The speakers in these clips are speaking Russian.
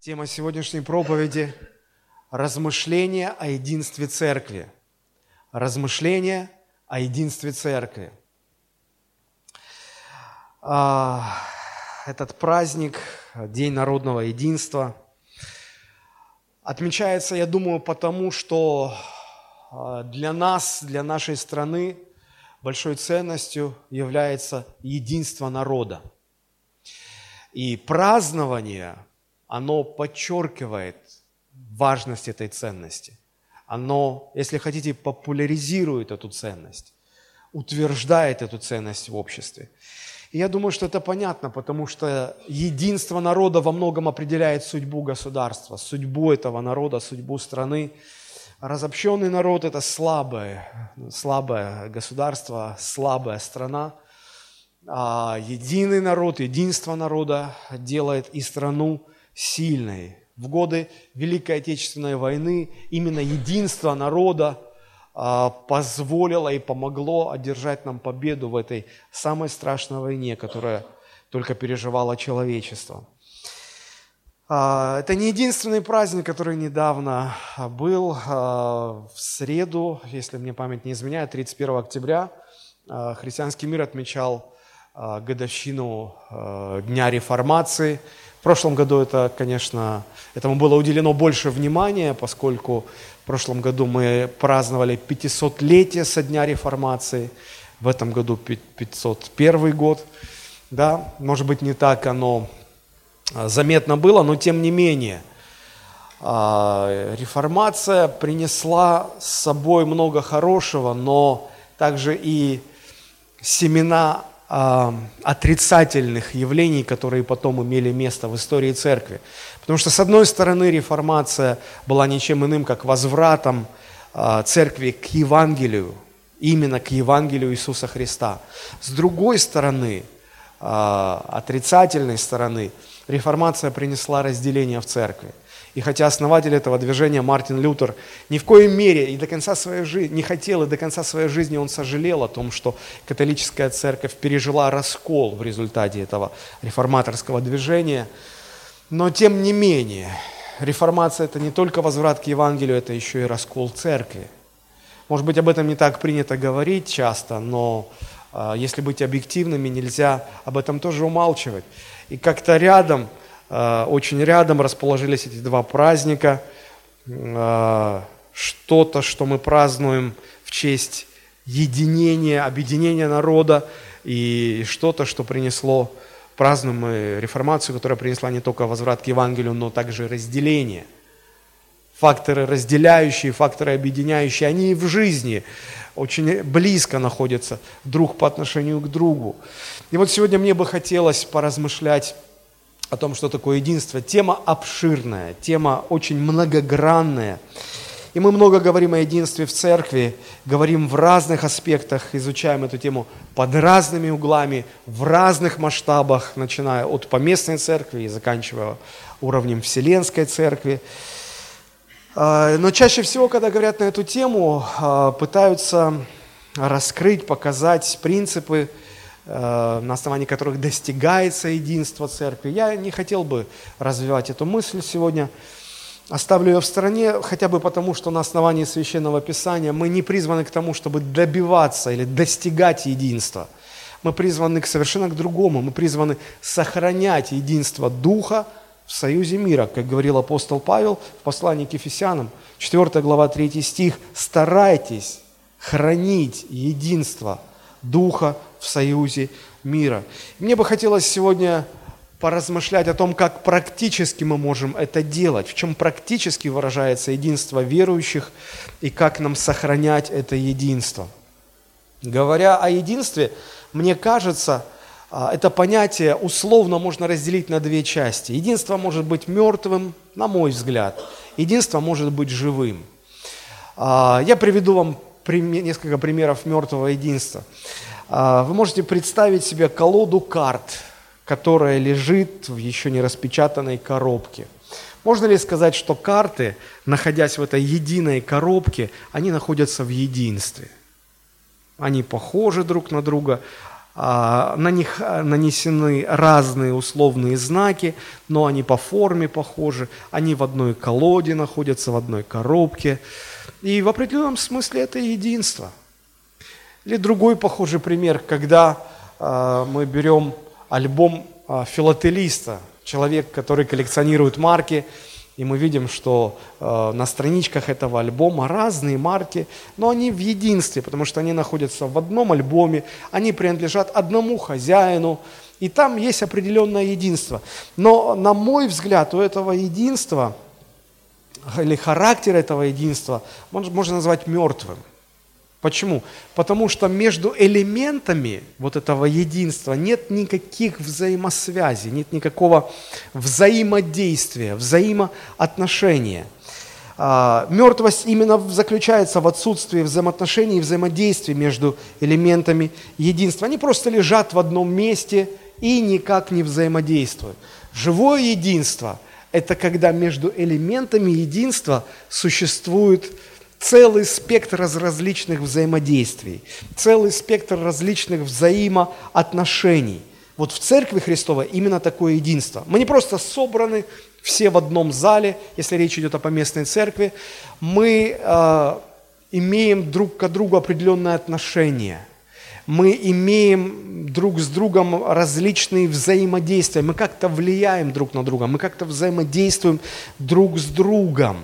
Тема сегодняшней проповеди – размышления о единстве церкви. Размышления о единстве церкви. А, этот праздник, День народного единства, отмечается, я думаю, потому что а, для нас, для нашей страны большой ценностью является единство народа. И празднование – оно подчеркивает важность этой ценности. Оно, если хотите, популяризирует эту ценность, утверждает эту ценность в обществе. И я думаю, что это понятно, потому что единство народа во многом определяет судьбу государства, судьбу этого народа, судьбу страны. Разобщенный народ – это слабое, слабое государство, слабая страна. А единый народ, единство народа делает и страну сильной. В годы Великой Отечественной войны именно единство народа а, позволило и помогло одержать нам победу в этой самой страшной войне, которая только переживало человечество. А, это не единственный праздник, который недавно был. А, в среду, если мне память не изменяет, 31 октября христианский мир отмечал годовщину Дня Реформации – в прошлом году это, конечно, этому было уделено больше внимания, поскольку в прошлом году мы праздновали 500-летие со дня реформации, в этом году 501 год. Да, может быть, не так оно а, заметно было, но тем не менее, а, реформация принесла с собой много хорошего, но также и семена отрицательных явлений, которые потом имели место в истории церкви. Потому что, с одной стороны, реформация была ничем иным, как возвратом а, церкви к Евангелию, именно к Евангелию Иисуса Христа. С другой стороны, а, отрицательной стороны, реформация принесла разделение в церкви. И хотя основатель этого движения Мартин Лютер ни в коей мере и до конца своей жизни не хотел, и до конца своей жизни он сожалел о том, что католическая церковь пережила раскол в результате этого реформаторского движения, но тем не менее, реформация это не только возврат к Евангелию, это еще и раскол церкви. Может быть, об этом не так принято говорить часто, но э, если быть объективными, нельзя об этом тоже умалчивать. И как-то рядом – очень рядом расположились эти два праздника. Э, что-то, что мы празднуем в честь единения, объединения народа, и что-то, что принесло, празднуем мы реформацию, которая принесла не только возврат к Евангелию, но также разделение. Факторы разделяющие, факторы объединяющие, они и в жизни очень близко находятся друг по отношению к другу. И вот сегодня мне бы хотелось поразмышлять о том, что такое единство. Тема обширная, тема очень многогранная. И мы много говорим о единстве в церкви, говорим в разных аспектах, изучаем эту тему под разными углами, в разных масштабах, начиная от поместной церкви и заканчивая уровнем Вселенской церкви. А, но чаще всего, когда говорят на эту тему, а, пытаются раскрыть, показать принципы, на основании которых достигается единство церкви. Я не хотел бы развивать эту мысль сегодня. Оставлю ее в стороне, хотя бы потому, что на основании Священного Писания мы не призваны к тому, чтобы добиваться или достигать единства. Мы призваны к совершенно к другому. Мы призваны сохранять единство Духа в союзе мира. Как говорил апостол Павел в послании к Ефесянам, 4 глава 3 стих. «Старайтесь хранить единство Духа в союзе мира. Мне бы хотелось сегодня поразмышлять о том, как практически мы можем это делать, в чем практически выражается единство верующих и как нам сохранять это единство. Говоря о единстве, мне кажется, а, это понятие условно можно разделить на две части. Единство может быть мертвым, на мой взгляд. Единство может быть живым. А, я приведу вам несколько примеров мертвого единства. А, вы можете представить себе колоду карт, которая лежит в еще не распечатанной коробке. Можно ли сказать, что карты, находясь в этой единой коробке, они находятся в единстве? Они похожи друг на друга, а, на них нанесены разные условные знаки, но они по форме похожи, они в одной колоде находятся, в одной коробке. И в определенном смысле это единство. Или другой похожий пример, когда э, мы берем альбом э, филателиста, человек, который коллекционирует марки, и мы видим, что э, на страничках этого альбома разные марки, но они в единстве, потому что они находятся в одном альбоме, они принадлежат одному хозяину, и там есть определенное единство. Но, на мой взгляд, у этого единства или характер этого единства можно назвать мертвым. Почему? Потому что между элементами вот этого единства нет никаких взаимосвязей, нет никакого взаимодействия, взаимоотношения. А, мертвость именно заключается в отсутствии взаимоотношений и взаимодействия между элементами единства. Они просто лежат в одном месте и никак не взаимодействуют. Живое единство – это когда между элементами единства существует целый спектр различных взаимодействий, целый спектр различных взаимоотношений. Вот в Церкви Христовой именно такое единство. Мы не просто собраны все в одном зале, если речь идет о поместной церкви, мы э, имеем друг к другу определенное отношение. Мы имеем друг с другом различные взаимодействия, мы как-то влияем друг на друга, мы как-то взаимодействуем друг с другом.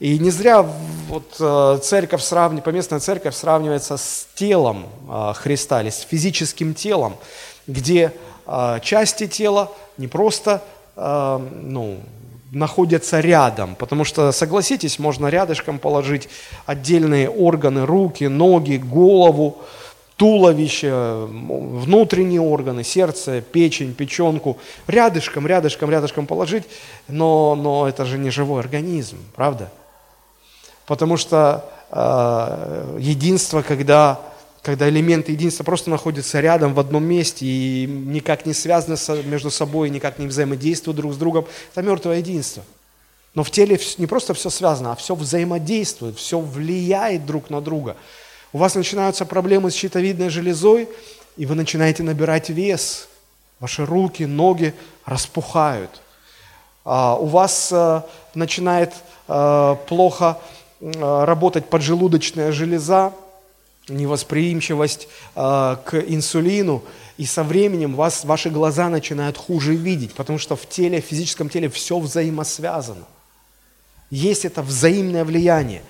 И не зря вот э, церковь сравнивает, поместная церковь сравнивается с телом э, Христа или с физическим телом, где э, части тела не просто ну, находятся рядом, потому что, согласитесь, можно рядышком положить отдельные органы, руки, ноги, голову, туловище, внутренние органы, сердце, печень, печенку, рядышком, рядышком, рядышком положить, но, но это же не живой организм, правда? Потому что э, единство, когда, когда элементы единства просто находятся рядом в одном месте и никак не связаны со, между собой, никак не взаимодействуют друг с другом, это мертвое единство. Но в теле не просто все связано, а все взаимодействует, все влияет друг на друга. У вас начинаются проблемы с щитовидной железой, и вы начинаете набирать вес. Ваши руки, ноги распухают. А у вас а, начинает а, плохо работать поджелудочная железа, невосприимчивость э, к инсулину, и со временем вас, ваши глаза начинают хуже видеть, потому что в теле, в физическом теле все взаимосвязано. Есть это взаимное влияние.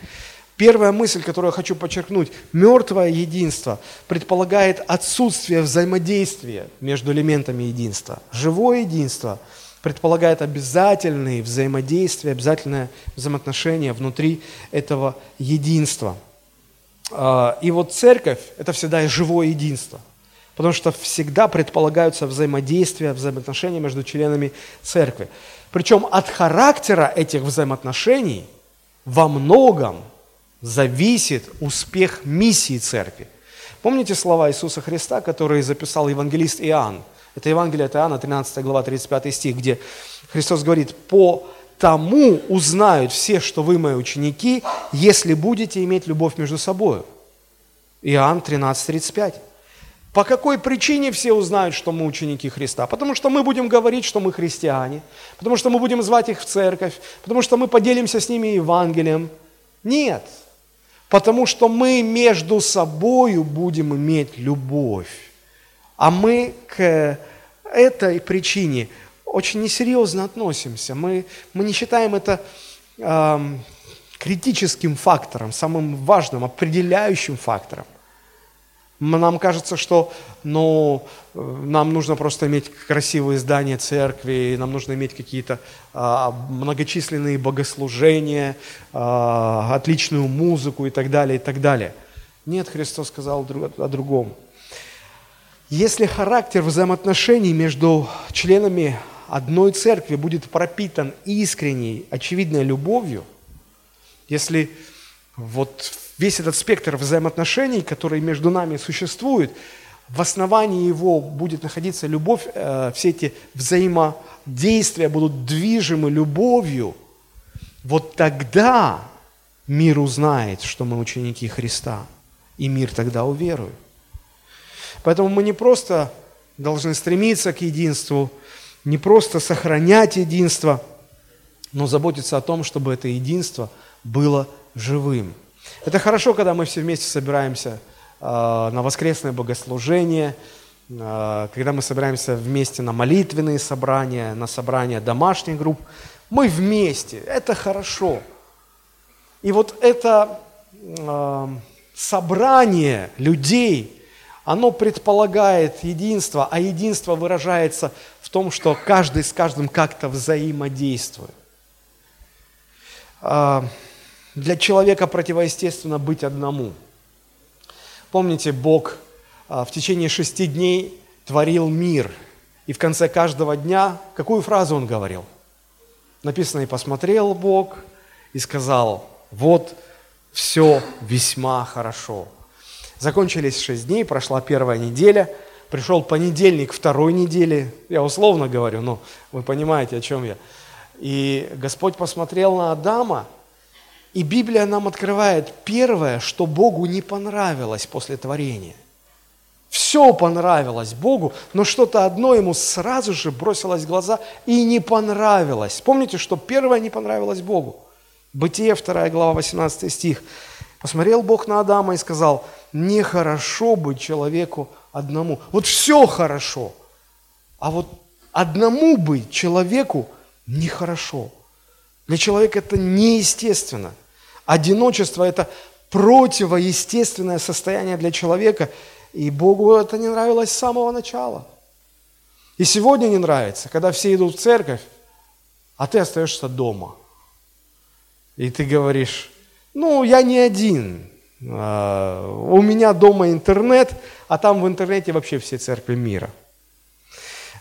Первая мысль, которую я хочу подчеркнуть, мертвое единство предполагает отсутствие взаимодействия между элементами единства. Живое единство – предполагает обязательные взаимодействия, обязательное взаимоотношение внутри этого единства. А, и вот церковь – это всегда живое единство, потому что всегда предполагаются взаимодействия, взаимоотношения между членами церкви. Причем от характера этих взаимоотношений во многом зависит успех миссии церкви. Помните слова Иисуса Христа, которые записал евангелист Иоанн? Это Евангелие от Иоанна, 13 глава, 35 стих, где Христос говорит, «По тому узнают все, что вы мои ученики, если будете иметь любовь между собой». Иоанн 13, 35. По какой причине все узнают, что мы ученики Христа? Потому что мы будем говорить, что мы христиане, потому что мы будем звать их в церковь, потому что мы поделимся с ними Евангелием. Нет, потому что мы между собою будем иметь любовь. А мы к этой причине очень несерьезно относимся. Мы, мы не считаем это э, критическим фактором, самым важным, определяющим фактором. Нам кажется, что ну, нам нужно просто иметь красивые здания церкви, нам нужно иметь какие-то а, многочисленные богослужения, а, отличную музыку и так далее, и так далее. Нет, Христос сказал о другом. Если характер взаимоотношений между членами одной церкви будет пропитан искренней, очевидной любовью, если вот весь этот спектр взаимоотношений, который между нами существует, в основании его будет находиться любовь, э, все эти взаимодействия будут движимы любовью, вот тогда мир узнает, что мы ученики Христа, и мир тогда уверует. Поэтому мы не просто должны стремиться к единству, не просто сохранять единство, но заботиться о том, чтобы это единство было живым. Это хорошо, когда мы все вместе собираемся э, на воскресное богослужение, э, когда мы собираемся вместе на молитвенные собрания, на собрания домашних групп. Мы вместе, это хорошо. И вот это э, собрание людей, оно предполагает единство, а единство выражается в том, что каждый с каждым как-то взаимодействует. А, для человека противоестественно быть одному. Помните, Бог а, в течение шести дней творил мир, и в конце каждого дня какую фразу Он говорил? Написано, и посмотрел Бог, и сказал, вот все весьма хорошо. Закончились шесть дней, прошла первая неделя, пришел понедельник второй недели, я условно говорю, но вы понимаете, о чем я. И Господь посмотрел на Адама, и Библия нам открывает первое, что Богу не понравилось после творения. Все понравилось Богу, но что-то одно ему сразу же бросилось в глаза и не понравилось. Помните, что первое не понравилось Богу? Бытие, 2 глава, 18 стих. Посмотрел Бог на Адама и сказал, нехорошо быть человеку одному. Вот все хорошо, а вот одному быть человеку нехорошо. Для человека это неестественно. Одиночество – это противоестественное состояние для человека, и Богу это не нравилось с самого начала. И сегодня не нравится, когда все идут в церковь, а ты остаешься дома. И ты говоришь, ну, я не один, у меня дома интернет, а там в интернете вообще все церкви мира.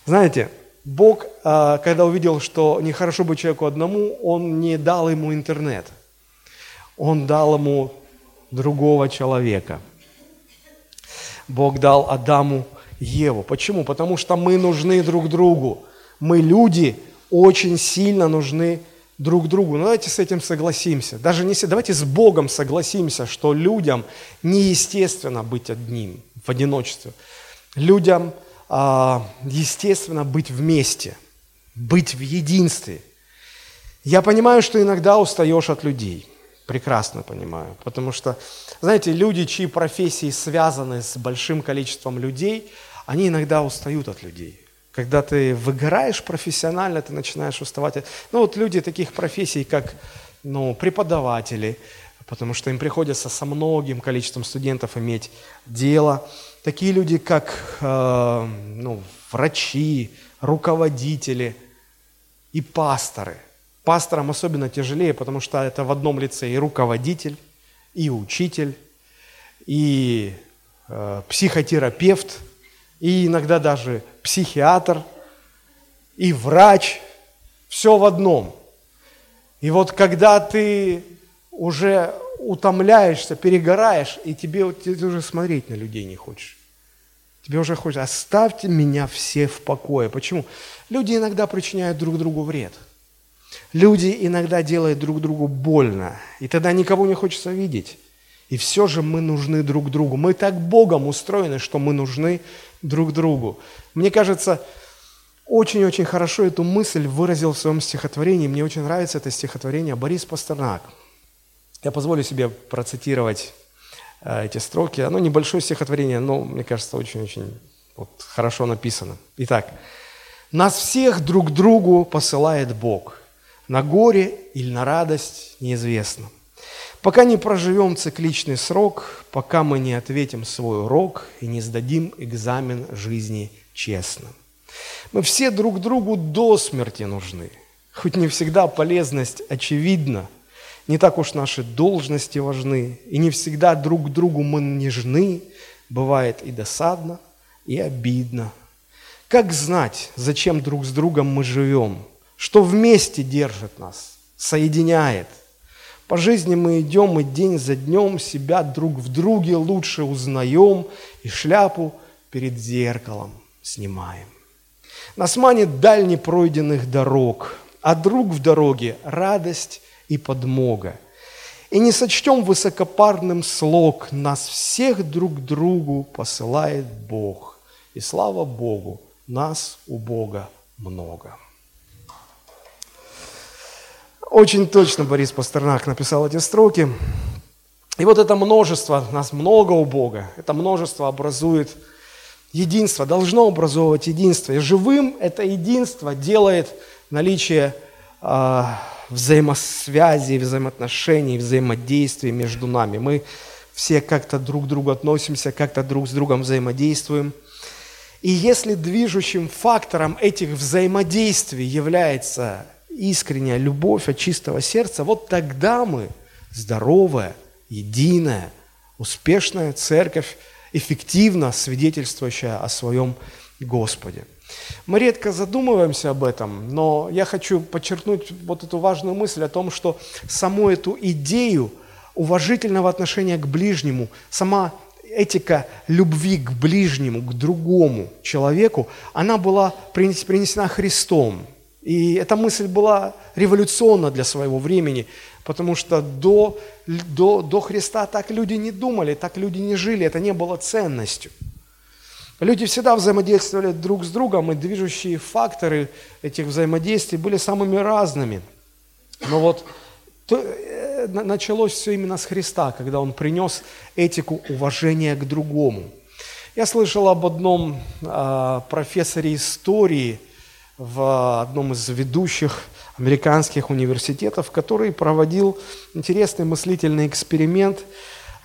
Знаете, Бог, а, когда увидел, что нехорошо быть человеку одному, Он не дал ему интернет. Он дал ему другого человека. Бог дал Адаму Еву. Почему? Потому что мы нужны друг другу. Мы, люди, очень сильно нужны друг другу. Ну, давайте с этим согласимся. Даже не давайте с Богом согласимся, что людям неестественно быть одним, в одиночестве. Людям а, естественно быть вместе, быть в единстве. Я понимаю, что иногда устаешь от людей. Прекрасно понимаю. Потому что, знаете, люди, чьи профессии связаны с большим количеством людей, они иногда устают от людей. Когда ты выгораешь профессионально, ты начинаешь уставать. Ну вот люди таких профессий, как ну, преподаватели, потому что им приходится со многим количеством студентов иметь дело – такие люди, как э, ну, врачи, руководители и пасторы. Пасторам особенно тяжелее, потому что это в одном лице и руководитель, и учитель, и э, психотерапевт, и иногда даже психиатр, и врач. Все в одном. И вот когда ты уже утомляешься, перегораешь, и тебе ты уже смотреть на людей не хочешь. Тебе уже хочется, оставьте меня все в покое. Почему? Люди иногда причиняют друг другу вред. Люди иногда делают друг другу больно. И тогда никого не хочется видеть. И все же мы нужны друг другу. Мы так Богом устроены, что мы нужны друг другу. Мне кажется, очень-очень хорошо эту мысль выразил в своем стихотворении. Мне очень нравится это стихотворение Борис Пастернак – я позволю себе процитировать э, эти строки. Оно небольшое стихотворение, но, мне кажется, очень-очень вот, хорошо написано. Итак, «Нас всех друг другу посылает Бог, на горе или на радость неизвестно. Пока не проживем цикличный срок, пока мы не ответим свой урок и не сдадим экзамен жизни честно. Мы все друг другу до смерти нужны, хоть не всегда полезность очевидна – не так уж наши должности важны, и не всегда друг другу мы нежны, бывает и досадно, и обидно. Как знать, зачем друг с другом мы живем, что вместе держит нас, соединяет? По жизни мы идем и день за днем себя друг в друге лучше узнаем и шляпу перед зеркалом снимаем. Нас манит дальне пройденных дорог, а друг в дороге – радость и подмога. И не сочтем высокопарным слог, нас всех друг другу посылает Бог. И слава Богу, нас у Бога много. Очень точно Борис Пастернак написал эти строки. И вот это множество, нас много у Бога, это множество образует единство, должно образовывать единство. И живым это единство делает наличие э, взаимосвязи, взаимоотношений, взаимодействия между нами. Мы все как-то друг к другу относимся, как-то друг с другом взаимодействуем. И если движущим фактором этих взаимодействий является искренняя любовь от чистого сердца, вот тогда мы здоровая, единая, успешная церковь, эффективно свидетельствующая о своем Господе. Мы редко задумываемся об этом, но я хочу подчеркнуть вот эту важную мысль о том, что саму эту идею уважительного отношения к ближнему, сама этика любви к ближнему, к другому человеку, она была принесена Христом. И эта мысль была революционна для своего времени, потому что до, до, до Христа так люди не думали, так люди не жили, это не было ценностью. Люди всегда взаимодействовали друг с другом, и движущие факторы этих взаимодействий были самыми разными. Но вот то, э, началось все именно с Христа, когда Он принес этику уважения к другому. Я слышал об одном э, профессоре истории в одном из ведущих американских университетов, который проводил интересный мыслительный эксперимент –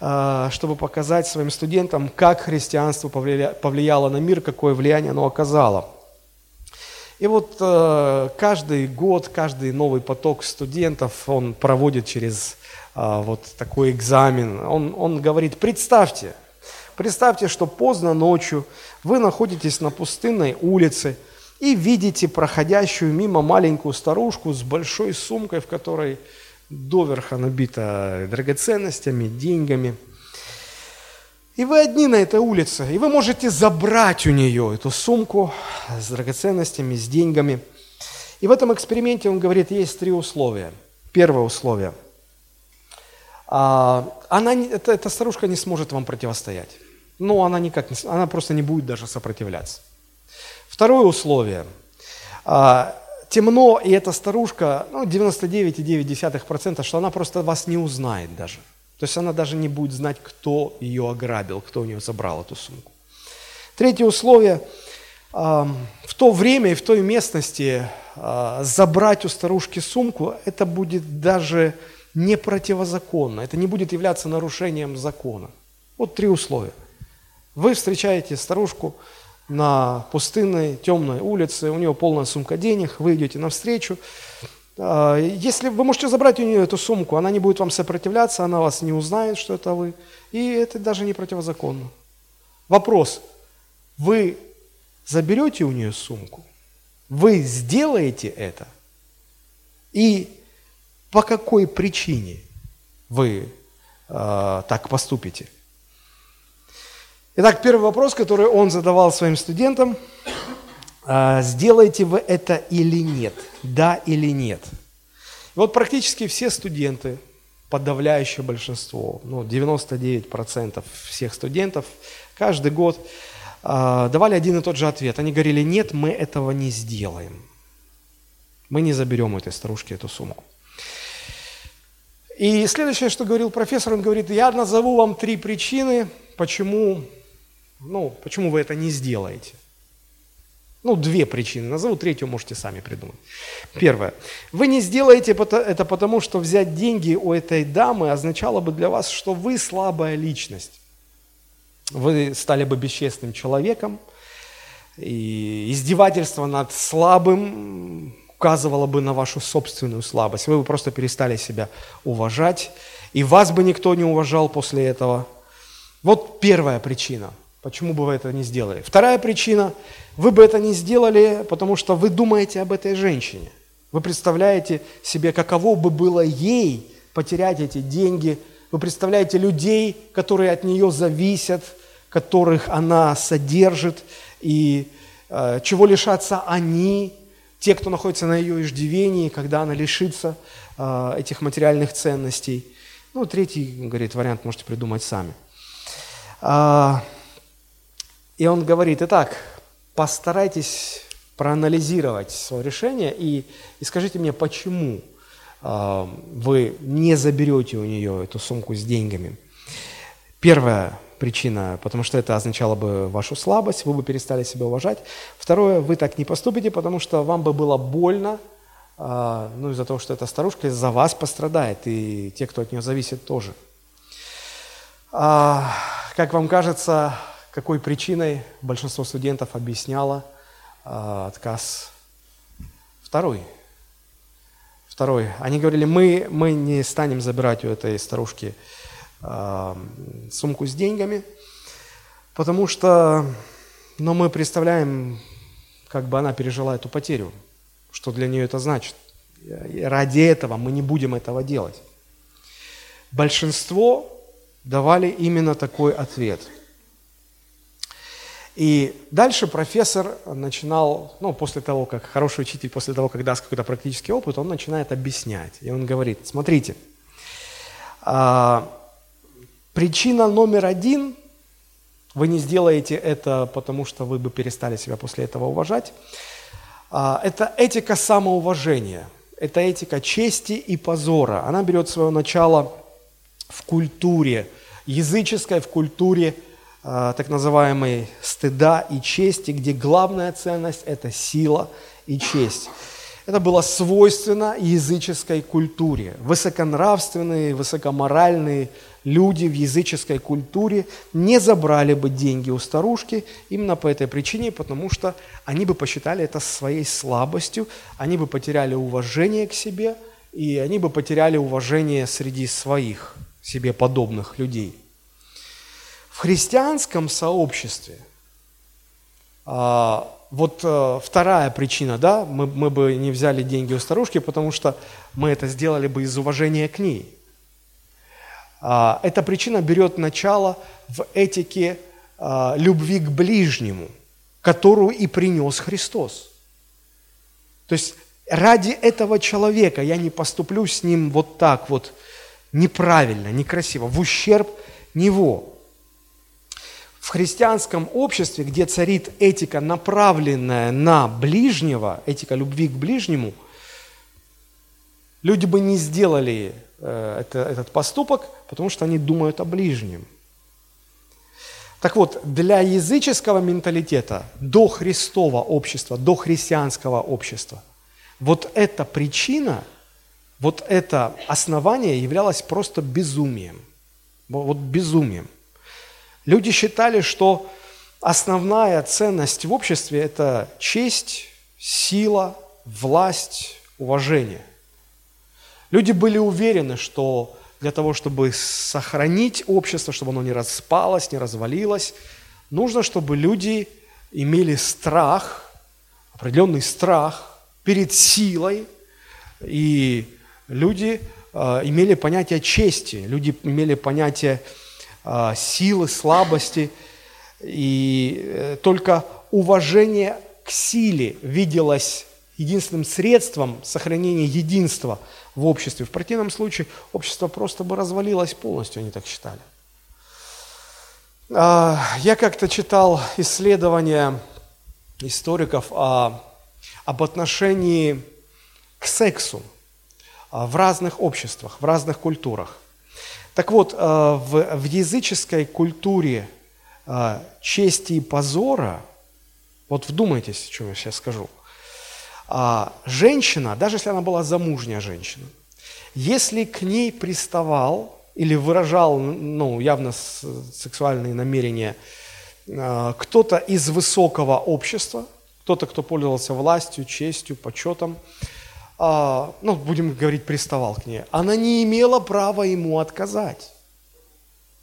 а, чтобы показать своим студентам, как христианство повлияло на мир, какое влияние оно оказало. И вот э, каждый год, каждый новый поток студентов, он проводит через э, вот такой экзамен. Он, он говорит, представьте, представьте, что поздно ночью вы находитесь на пустынной улице и видите проходящую мимо маленькую старушку с большой сумкой, в которой доверха набита драгоценностями, деньгами. И вы одни на этой улице, и вы можете забрать у нее эту сумку с драгоценностями, с деньгами. И в этом эксперименте он говорит, есть три условия. Первое условие. А, она, эта, эта старушка не сможет вам противостоять. Ну, она никак не, она просто не будет даже сопротивляться. Второе условие. А, темно, и эта старушка, ну, 99,9%, что она просто вас не узнает даже. То есть она даже не будет знать, кто ее ограбил, кто у нее забрал эту сумку. Третье условие. В то время и в той местности а, забрать у старушки сумку, это будет даже не противозаконно, это не будет являться нарушением закона. Вот три условия. Вы встречаете старушку, на пустынной, темной улице, у нее полная сумка денег, вы идете навстречу. А, если вы можете забрать у нее эту сумку, она не будет вам сопротивляться, она вас не узнает, что это вы, и это даже не противозаконно. Вопрос, вы заберете у нее сумку, вы сделаете это, и по какой причине вы э, так поступите? Итак, первый вопрос, который он задавал своим студентам. «А, сделаете вы это или нет? Да или нет? Вот практически все студенты, подавляющее большинство, ну, 99% всех студентов каждый год а, давали один и тот же ответ. Они говорили, нет, мы этого не сделаем. Мы не заберем у этой старушки эту сумку. И следующее, что говорил профессор, он говорит, я назову вам три причины, почему ну, почему вы это не сделаете? Ну, две причины назову, третью можете сами придумать. Первое. Вы не сделаете это потому, что взять деньги у этой дамы означало бы для вас, что вы слабая личность. Вы стали бы бесчестным человеком, и издевательство над слабым указывало бы на вашу собственную слабость. Вы бы просто перестали себя уважать, и вас бы никто не уважал после этого. Вот первая причина – Почему бы вы это не сделали? Вторая причина, вы бы это не сделали, потому что вы думаете об этой женщине. Вы представляете себе, каково бы было ей потерять эти деньги. Вы представляете людей, которые от нее зависят, которых она содержит, и э, чего лишатся они, те, кто находится на ее иждивении, когда она лишится э, этих материальных ценностей. Ну, третий, говорит, вариант можете придумать сами. И он говорит, итак, постарайтесь проанализировать свое решение и, и скажите мне, почему а, вы не заберете у нее эту сумку с деньгами. Первая причина, потому что это означало бы вашу слабость, вы бы перестали себя уважать. Второе, вы так не поступите, потому что вам бы было больно, а, ну, из-за того, что эта старушка из-за вас пострадает, и те, кто от нее зависит, тоже. А, как вам кажется, какой причиной большинство студентов объясняло а, отказ второй? Второй. Они говорили, мы, мы не станем забирать у этой старушки а, сумку с деньгами, потому что но мы представляем, как бы она пережила эту потерю – что для нее это значит. И ради этого мы не будем этого делать. Большинство давали именно такой ответ. И дальше профессор начинал, ну, после того, как хороший учитель, после того, как даст какой-то практический опыт, он начинает объяснять. И он говорит, смотрите, а, причина номер один, вы не сделаете это, потому что вы бы перестали себя после этого уважать, а, это этика самоуважения, это этика чести и позора. Она берет свое начало в культуре, языческой в культуре так называемой стыда и чести, где главная ценность – это сила и честь. Это было свойственно языческой культуре. Высоконравственные, высокоморальные люди в языческой культуре не забрали бы деньги у старушки именно по этой причине, потому что они бы посчитали это своей слабостью, они бы потеряли уважение к себе, и они бы потеряли уважение среди своих себе подобных людей. В христианском сообществе а, вот э, вторая причина, да, мы, мы бы не взяли деньги у старушки, потому что мы это сделали бы из уважения к ней. А, эта причина берет начало в этике а, любви к ближнему, которую и принес Христос. То есть ради этого человека я не поступлю с ним вот так вот неправильно, некрасиво, в ущерб него. В христианском обществе, где царит этика, направленная на ближнего, этика любви к ближнему, люди бы не сделали Э, это, этот поступок, потому что они думают о ближнем. Так вот, для языческого менталитета, до Христова общества, до христианского общества, вот эта причина, вот это основание являлось просто безумием. Вот безумием. Люди считали, что основная ценность в обществе – это честь, сила, власть, уважение – Люди были уверены, что для того, чтобы сохранить общество, чтобы оно не распалось, не развалилось, нужно, чтобы люди имели страх, определенный страх перед силой, и люди э, имели понятие чести, люди имели понятие э, силы, слабости, и э, только уважение к силе виделось единственным средством сохранения единства в обществе. В противном случае общество просто бы развалилось полностью, они так считали. А, я как-то читал исследования историков о, об отношении к сексу а, в разных обществах, в разных культурах. Так вот, а, в, в языческой культуре чести и позора, вот вдумайтесь, что я сейчас скажу – а женщина, даже если она была замужняя женщина, если к ней приставал или выражал ну, явно сексуальные намерения а, кто-то из высокого общества, кто-то, кто пользовался властью, честью, почетом, а, ну, будем говорить, приставал к ней, она не имела права ему отказать.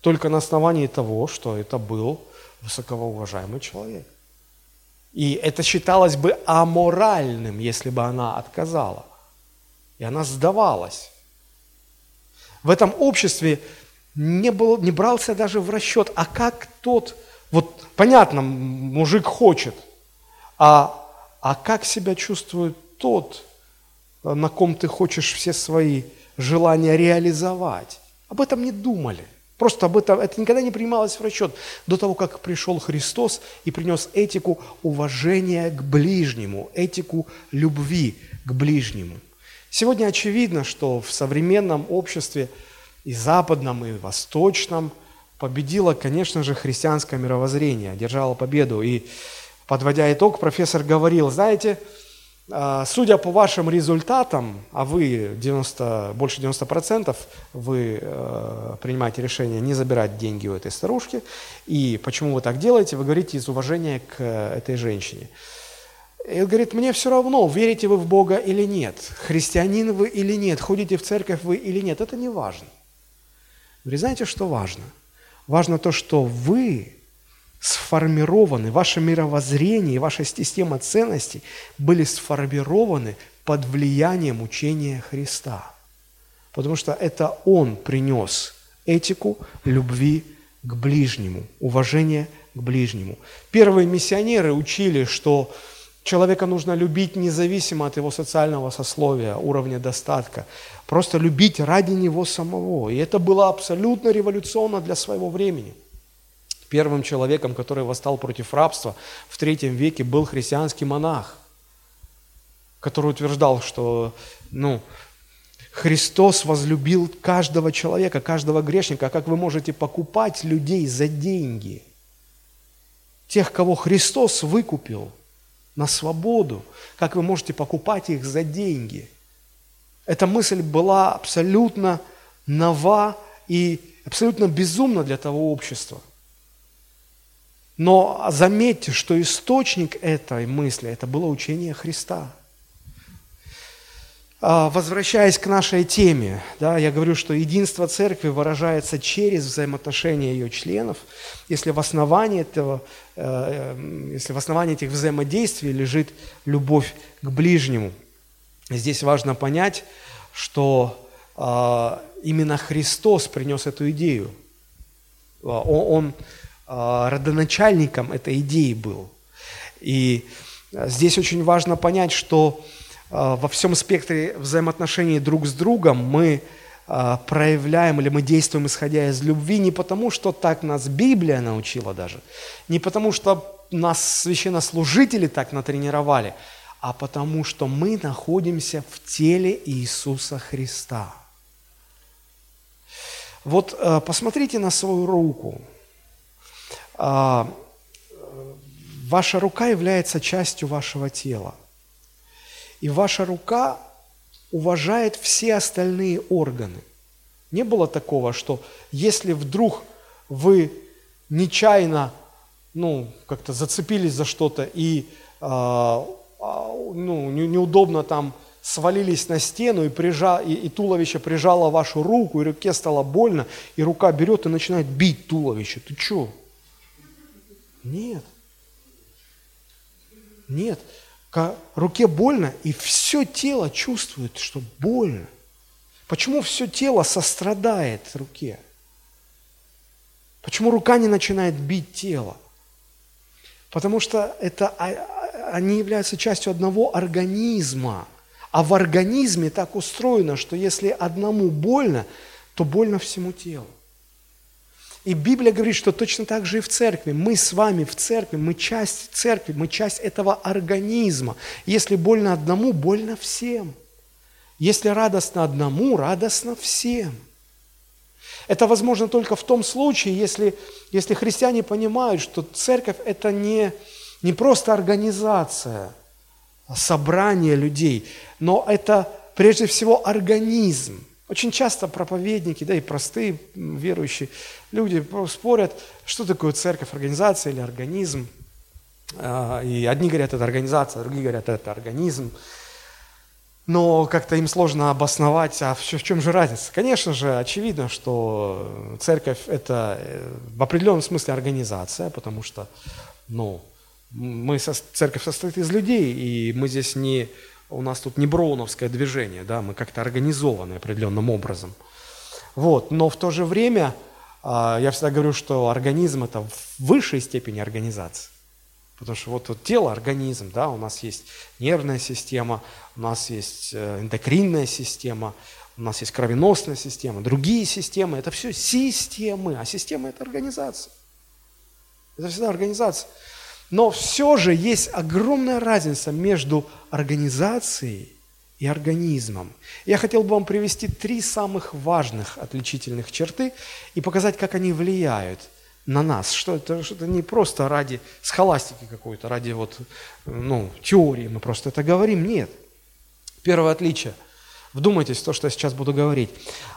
Только на основании того, что это был высокоуважаемый человек. И это считалось бы аморальным, если бы она отказала. И она сдавалась. В этом обществе не, был, не брался даже в расчет, а как тот, вот понятно, мужик хочет, а, а как себя чувствует тот, на ком ты хочешь все свои желания реализовать? Об этом не думали. Просто об этом, это никогда не принималось в расчет до того, как пришел Христос и принес этику уважения к ближнему, этику любви к ближнему. Сегодня очевидно, что в современном обществе и западном, и восточном победило, конечно же, христианское мировоззрение, одержало победу. И подводя итог, профессор говорил, знаете, судя по вашим результатам, а вы 90, больше 90% вы э, принимаете решение не забирать деньги у этой старушки, и почему вы так делаете, вы говорите из уважения к э, этой женщине. И он говорит, мне все равно, верите вы в Бога или нет, христианин вы или нет, ходите в церковь вы или нет, это не важно. Вы знаете, что важно? Важно то, что вы сформированы, ваше мировоззрение и ваша система ценностей были сформированы под влиянием учения Христа. Потому что это Он принес этику любви к ближнему, уважение к ближнему. Первые миссионеры учили, что человека нужно любить независимо от его социального сословия, уровня достатка. Просто любить ради него самого. И это было абсолютно революционно для своего времени – Первым человеком, который восстал против рабства в третьем веке, был христианский монах, который утверждал, что ну, Христос возлюбил каждого человека, каждого грешника. А как вы можете покупать людей за деньги? Тех, кого Христос выкупил на свободу, как вы можете покупать их за деньги? Эта мысль была абсолютно нова и абсолютно безумна для того общества – но заметьте, что источник этой мысли, это было учение Христа. А, возвращаясь к нашей теме, да, я говорю, что единство церкви выражается через взаимоотношения ее членов. Если в основании, этого, э, э, если в основании этих взаимодействий лежит любовь к ближнему, здесь важно понять, что а, именно Христос принес эту идею. А, он, родоначальником этой идеи был. И а, здесь очень важно понять, что а, во всем спектре взаимоотношений друг с другом мы проявляем или мы действуем, исходя из любви, не потому, что так нас Библия научила даже, не потому, что нас священнослужители так натренировали, а потому, что мы находимся в теле Иисуса Христа. Вот посмотрите на свою руку. А, ваша рука является частью вашего тела. И ваша рука уважает все остальные органы. Не было такого, что если вдруг вы нечаянно, ну, как-то зацепились за что-то и, э, ну, не, неудобно там свалились на стену и, прижа, и, и туловище прижало вашу руку, и руке стало больно, и рука берет и начинает бить туловище. Ты что? Нет. Нет. К руке больно, и все тело чувствует, что больно. Почему все тело сострадает руке? Почему рука не начинает бить тело? Потому что это, а, а, они являются частью одного организма. А в организме так устроено, что если одному больно, то больно всему телу. И Библия говорит, что точно так же и в церкви. Мы с вами в церкви, мы часть церкви, мы часть этого организма. Если больно одному, больно всем. Если радостно одному, радостно всем. Это возможно только в том случае, если, если христиане понимают, что церковь – это не, не просто организация, а собрание людей, но это прежде всего организм – очень часто проповедники, да и простые верующие люди спорят, что такое церковь, организация или организм. А, и одни говорят, это организация, другие говорят, это организм. Но как-то им сложно обосновать, а в чем же разница? Конечно же, очевидно, что церковь – это э, в определенном смысле организация, потому что ну, мы, церковь состоит из людей, и мы здесь не у нас тут не броуновское движение, да, мы как-то организованы определенным образом. Вот, но в то же время а, я всегда говорю, что организм это в высшей степени организация. Потому что вот, вот тело, организм, да, у нас есть нервная система, у нас есть э, эндокринная система, у нас есть кровеносная система, другие системы. Это все системы, а система – это организация. Это всегда организация. Но все же есть огромная разница между организацией и организмом. Я хотел бы вам привести три самых важных отличительных черты и показать, как они влияют на нас. Что это, что это не просто ради схоластики какой-то, ради вот, ну, теории мы просто это говорим. Нет. Первое отличие. Вдумайтесь в то, что я сейчас буду говорить.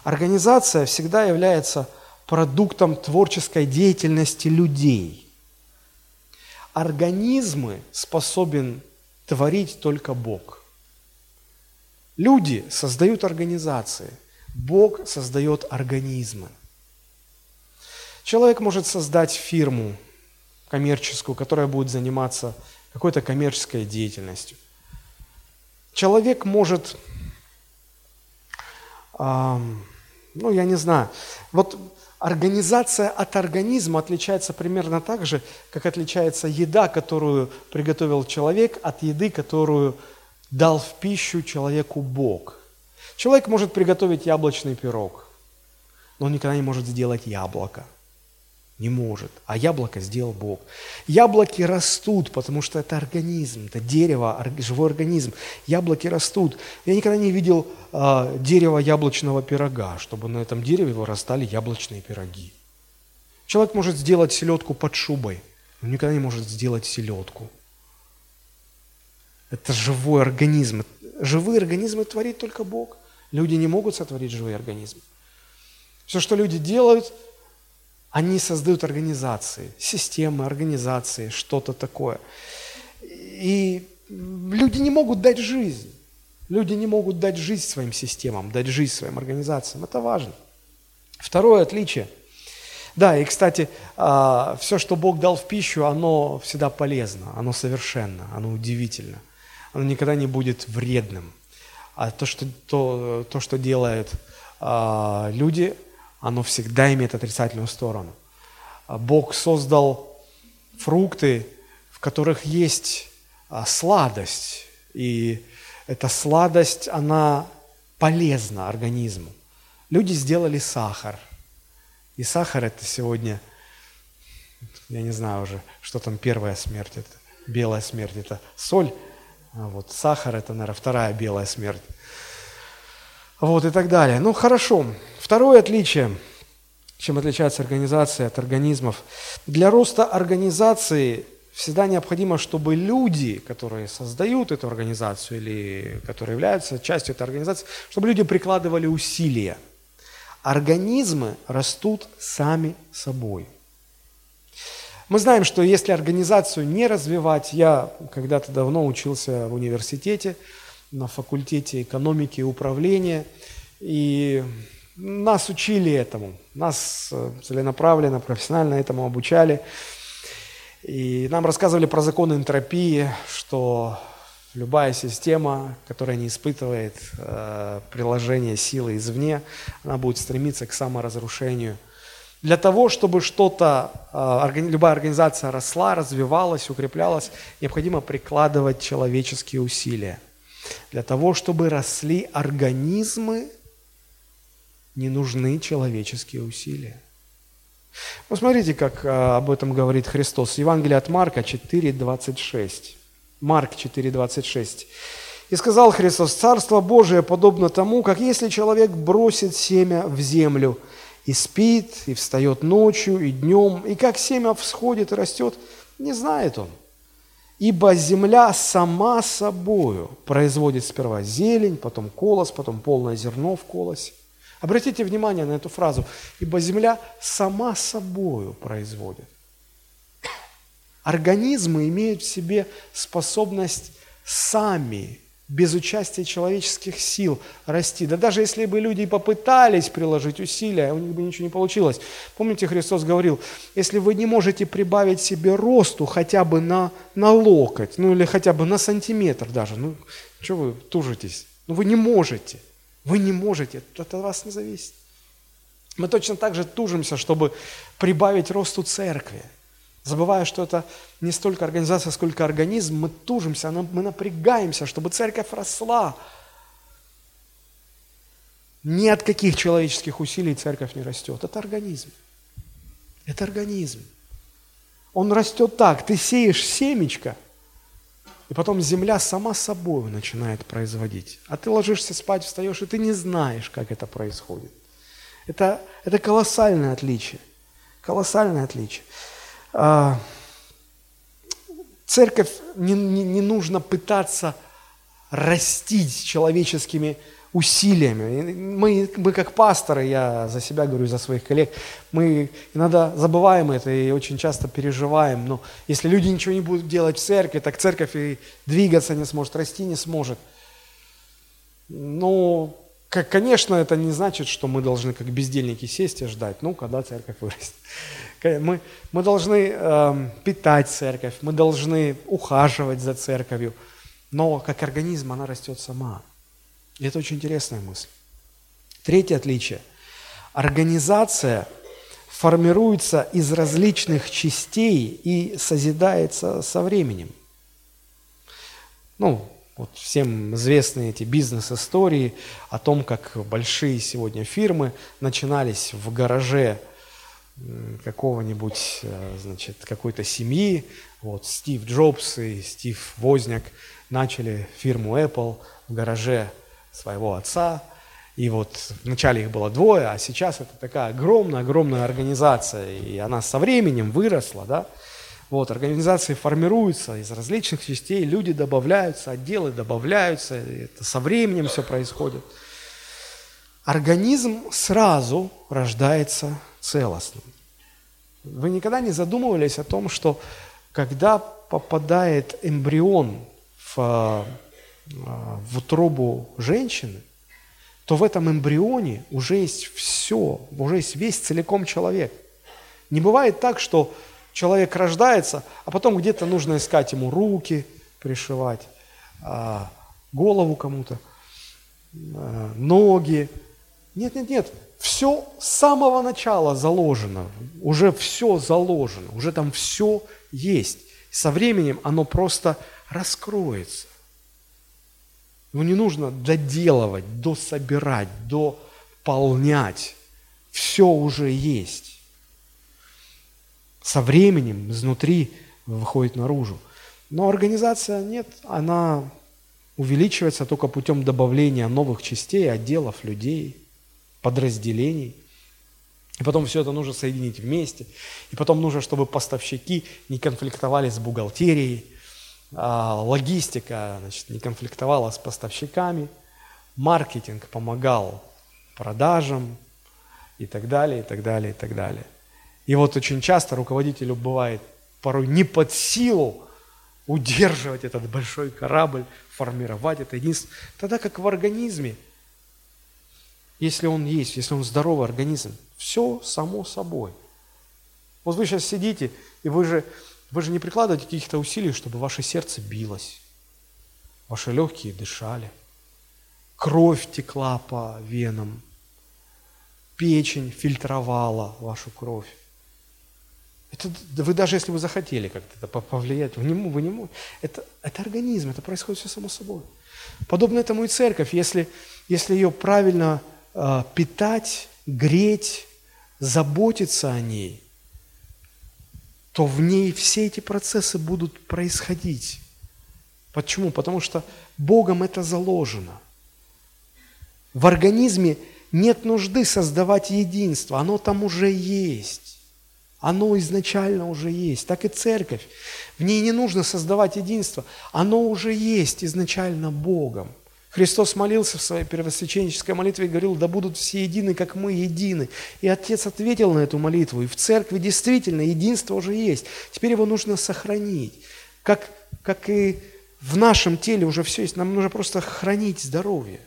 Организация всегда является продуктом творческой деятельности людей – Организмы способен творить только Бог. Люди создают организации, Бог создает организмы. Человек может создать фирму коммерческую, которая будет заниматься какой-то коммерческой деятельностью. Человек может, ну, я не знаю, вот Организация от организма отличается примерно так же, как отличается еда, которую приготовил человек, от еды, которую дал в пищу человеку Бог. Человек может приготовить яблочный пирог, но он никогда не может сделать яблоко. Не может. А яблоко сделал Бог. Яблоки растут, потому что это организм, это дерево, живой организм. Яблоки растут. Я никогда не видел э, дерева яблочного пирога, чтобы на этом дереве вырастали яблочные пироги. Человек может сделать селедку под шубой, но никогда не может сделать селедку. Это живой организм. Живые организмы творит только Бог. Люди не могут сотворить живые организмы. Все, что люди делают – они создают организации, системы, организации, что-то такое. И люди не могут дать жизнь. Люди не могут дать жизнь своим системам, дать жизнь своим организациям. Это важно. Второе отличие. Да, и, кстати, а, все, что Бог дал в пищу, оно всегда полезно, оно совершенно, оно удивительно. Оно никогда не будет вредным. А то, что, то, то, что делают а, люди, оно всегда имеет отрицательную сторону. А Бог создал фрукты, в которых есть а, сладость, и эта сладость, она полезна организму. Люди сделали сахар, и сахар это сегодня, я не знаю уже, что там первая смерть, это белая смерть, это соль, а вот сахар это, наверное, вторая белая смерть. Вот и так далее. Ну, хорошо. Второе отличие, чем отличается организация от организмов. Для роста организации всегда необходимо, чтобы люди, которые создают эту организацию или которые являются частью этой организации, чтобы люди прикладывали усилия. Организмы растут сами собой. Мы знаем, что если организацию не развивать, я когда-то давно учился в университете на факультете экономики и управления, и нас учили этому, нас э, целенаправленно, профессионально этому обучали. И нам рассказывали про законы энтропии, что любая система, которая не испытывает э, приложение силы извне, она будет стремиться к саморазрушению. Для того, чтобы что-то, э, любая организация росла, развивалась, укреплялась, необходимо прикладывать человеческие усилия. Для того, чтобы росли организмы, не нужны человеческие усилия. Посмотрите, как а, об этом говорит Христос. Евангелие от Марка 4.26. Марк 4.26. «И сказал Христос, Царство Божие подобно тому, как если человек бросит семя в землю, и спит, и встает ночью, и днем, и как семя всходит и растет, не знает он. Ибо земля сама собою производит сперва зелень, потом колос, потом полное зерно в колосе. Обратите внимание на эту фразу. Ибо земля сама собою производит. Организмы имеют в себе способность сами, без участия человеческих сил, расти. Да даже если бы люди попытались приложить усилия, у них бы ничего не получилось. Помните, Христос говорил, если вы не можете прибавить себе росту хотя бы на, на локоть, ну или хотя бы на сантиметр даже, ну что вы тужитесь? Ну вы не можете – вы не можете, это от вас не зависит. Мы точно так же тужимся, чтобы прибавить росту церкви. Забывая, что это не столько организация, сколько организм, мы тужимся, мы напрягаемся, чтобы церковь росла. Ни от каких человеческих усилий церковь не растет. Это организм. Это организм. Он растет так. Ты сеешь семечко, и потом земля сама собой начинает производить. А ты ложишься спать, встаешь, и ты не знаешь, как это происходит. Это, это колоссальное отличие. Колоссальное отличие. А, церковь не, не, не нужно пытаться растить человеческими усилиями. Мы, мы как пасторы, я за себя говорю, за своих коллег, мы иногда забываем это и очень часто переживаем. Но если люди ничего не будут делать в церкви, так церковь и двигаться не сможет, расти не сможет. Ну, как, конечно, это не значит, что мы должны как бездельники сесть и ждать, ну, когда церковь вырастет. Мы, мы должны э, питать церковь, мы должны ухаживать за церковью, но как организм она растет сама. И это очень интересная мысль. Третье отличие. Организация формируется из различных частей и созидается со временем. Ну, вот всем известны эти бизнес-истории о том, как большие сегодня фирмы начинались в гараже какого-нибудь, э, значит, какой-то семьи. Вот Стив Джобс и Стив Возняк начали фирму Apple в гараже своего отца. И вот вначале их было двое, а сейчас это такая огромная-огромная организация, и она со временем выросла, да. Вот, организации формируются из различных частей, люди добавляются, отделы добавляются, это со временем все происходит. Организм сразу рождается целостным. Вы никогда не задумывались о том, что когда попадает эмбрион в а, в утробу женщины, то в этом эмбрионе уже есть все, уже есть весь целиком человек. Не бывает так, что человек рождается, а потом где-то нужно искать ему руки, пришивать, а, голову кому-то, а, ноги. Нет, нет, нет, все с самого начала заложено, уже все заложено, уже там все есть. Со временем оно просто раскроется. Его не нужно доделывать, дособирать, дополнять. Все уже есть. Со временем изнутри выходит наружу. Но организация нет, она увеличивается только путем добавления новых частей, отделов, людей, подразделений. И потом все это нужно соединить вместе. И потом нужно, чтобы поставщики не конфликтовали с бухгалтерией, а, логистика значит, не конфликтовала с поставщиками, маркетинг помогал продажам и так далее, и так далее, и так далее. И вот очень часто руководителю бывает порой не под силу удерживать этот большой корабль, формировать это единство. Тогда как в организме, если он есть, если он здоровый организм, все само собой. Вот вы сейчас сидите, и вы же вы же не прикладываете каких-то усилий, чтобы ваше сердце билось, ваши легкие дышали, кровь текла по венам, печень фильтровала вашу кровь. Это, вы даже если вы захотели как-то повлиять, вы не, вы не можете. Это, это организм, это происходит все само собой. Подобно этому и церковь, если, если ее правильно э, питать, греть, заботиться о ней, то в ней все эти процессы будут происходить. Почему? Потому что Богом это заложено. В организме нет нужды создавать единство, оно там уже есть. Оно изначально уже есть. Так и церковь. В ней не нужно создавать единство, оно уже есть изначально Богом. Христос молился в своей первосвященнической молитве и говорил, да будут все едины, как мы едины. И Отец ответил на эту молитву. И в церкви действительно единство уже есть. Теперь его нужно сохранить. Как, как и в нашем теле уже все есть. Нам нужно просто хранить здоровье.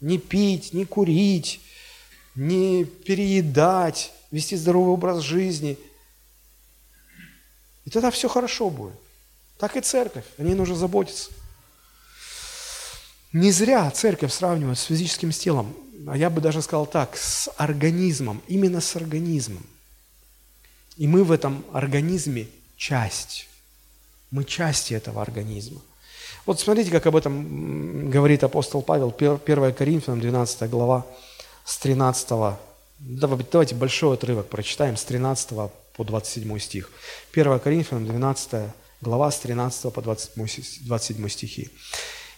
Не пить, не курить, не переедать, вести здоровый образ жизни. И тогда все хорошо будет. Так и церковь. О ней нужно заботиться. Не зря церковь сравнивают с физическим телом, а я бы даже сказал так, с организмом, именно с организмом. И мы в этом организме часть. Мы части этого организма. Вот смотрите, как об этом говорит апостол Павел, 1 Коринфянам, 12 глава, с 13, давайте большой отрывок прочитаем, с 13 по 27 стих. 1 Коринфянам 12 глава с 13 по 27, 27 стихи.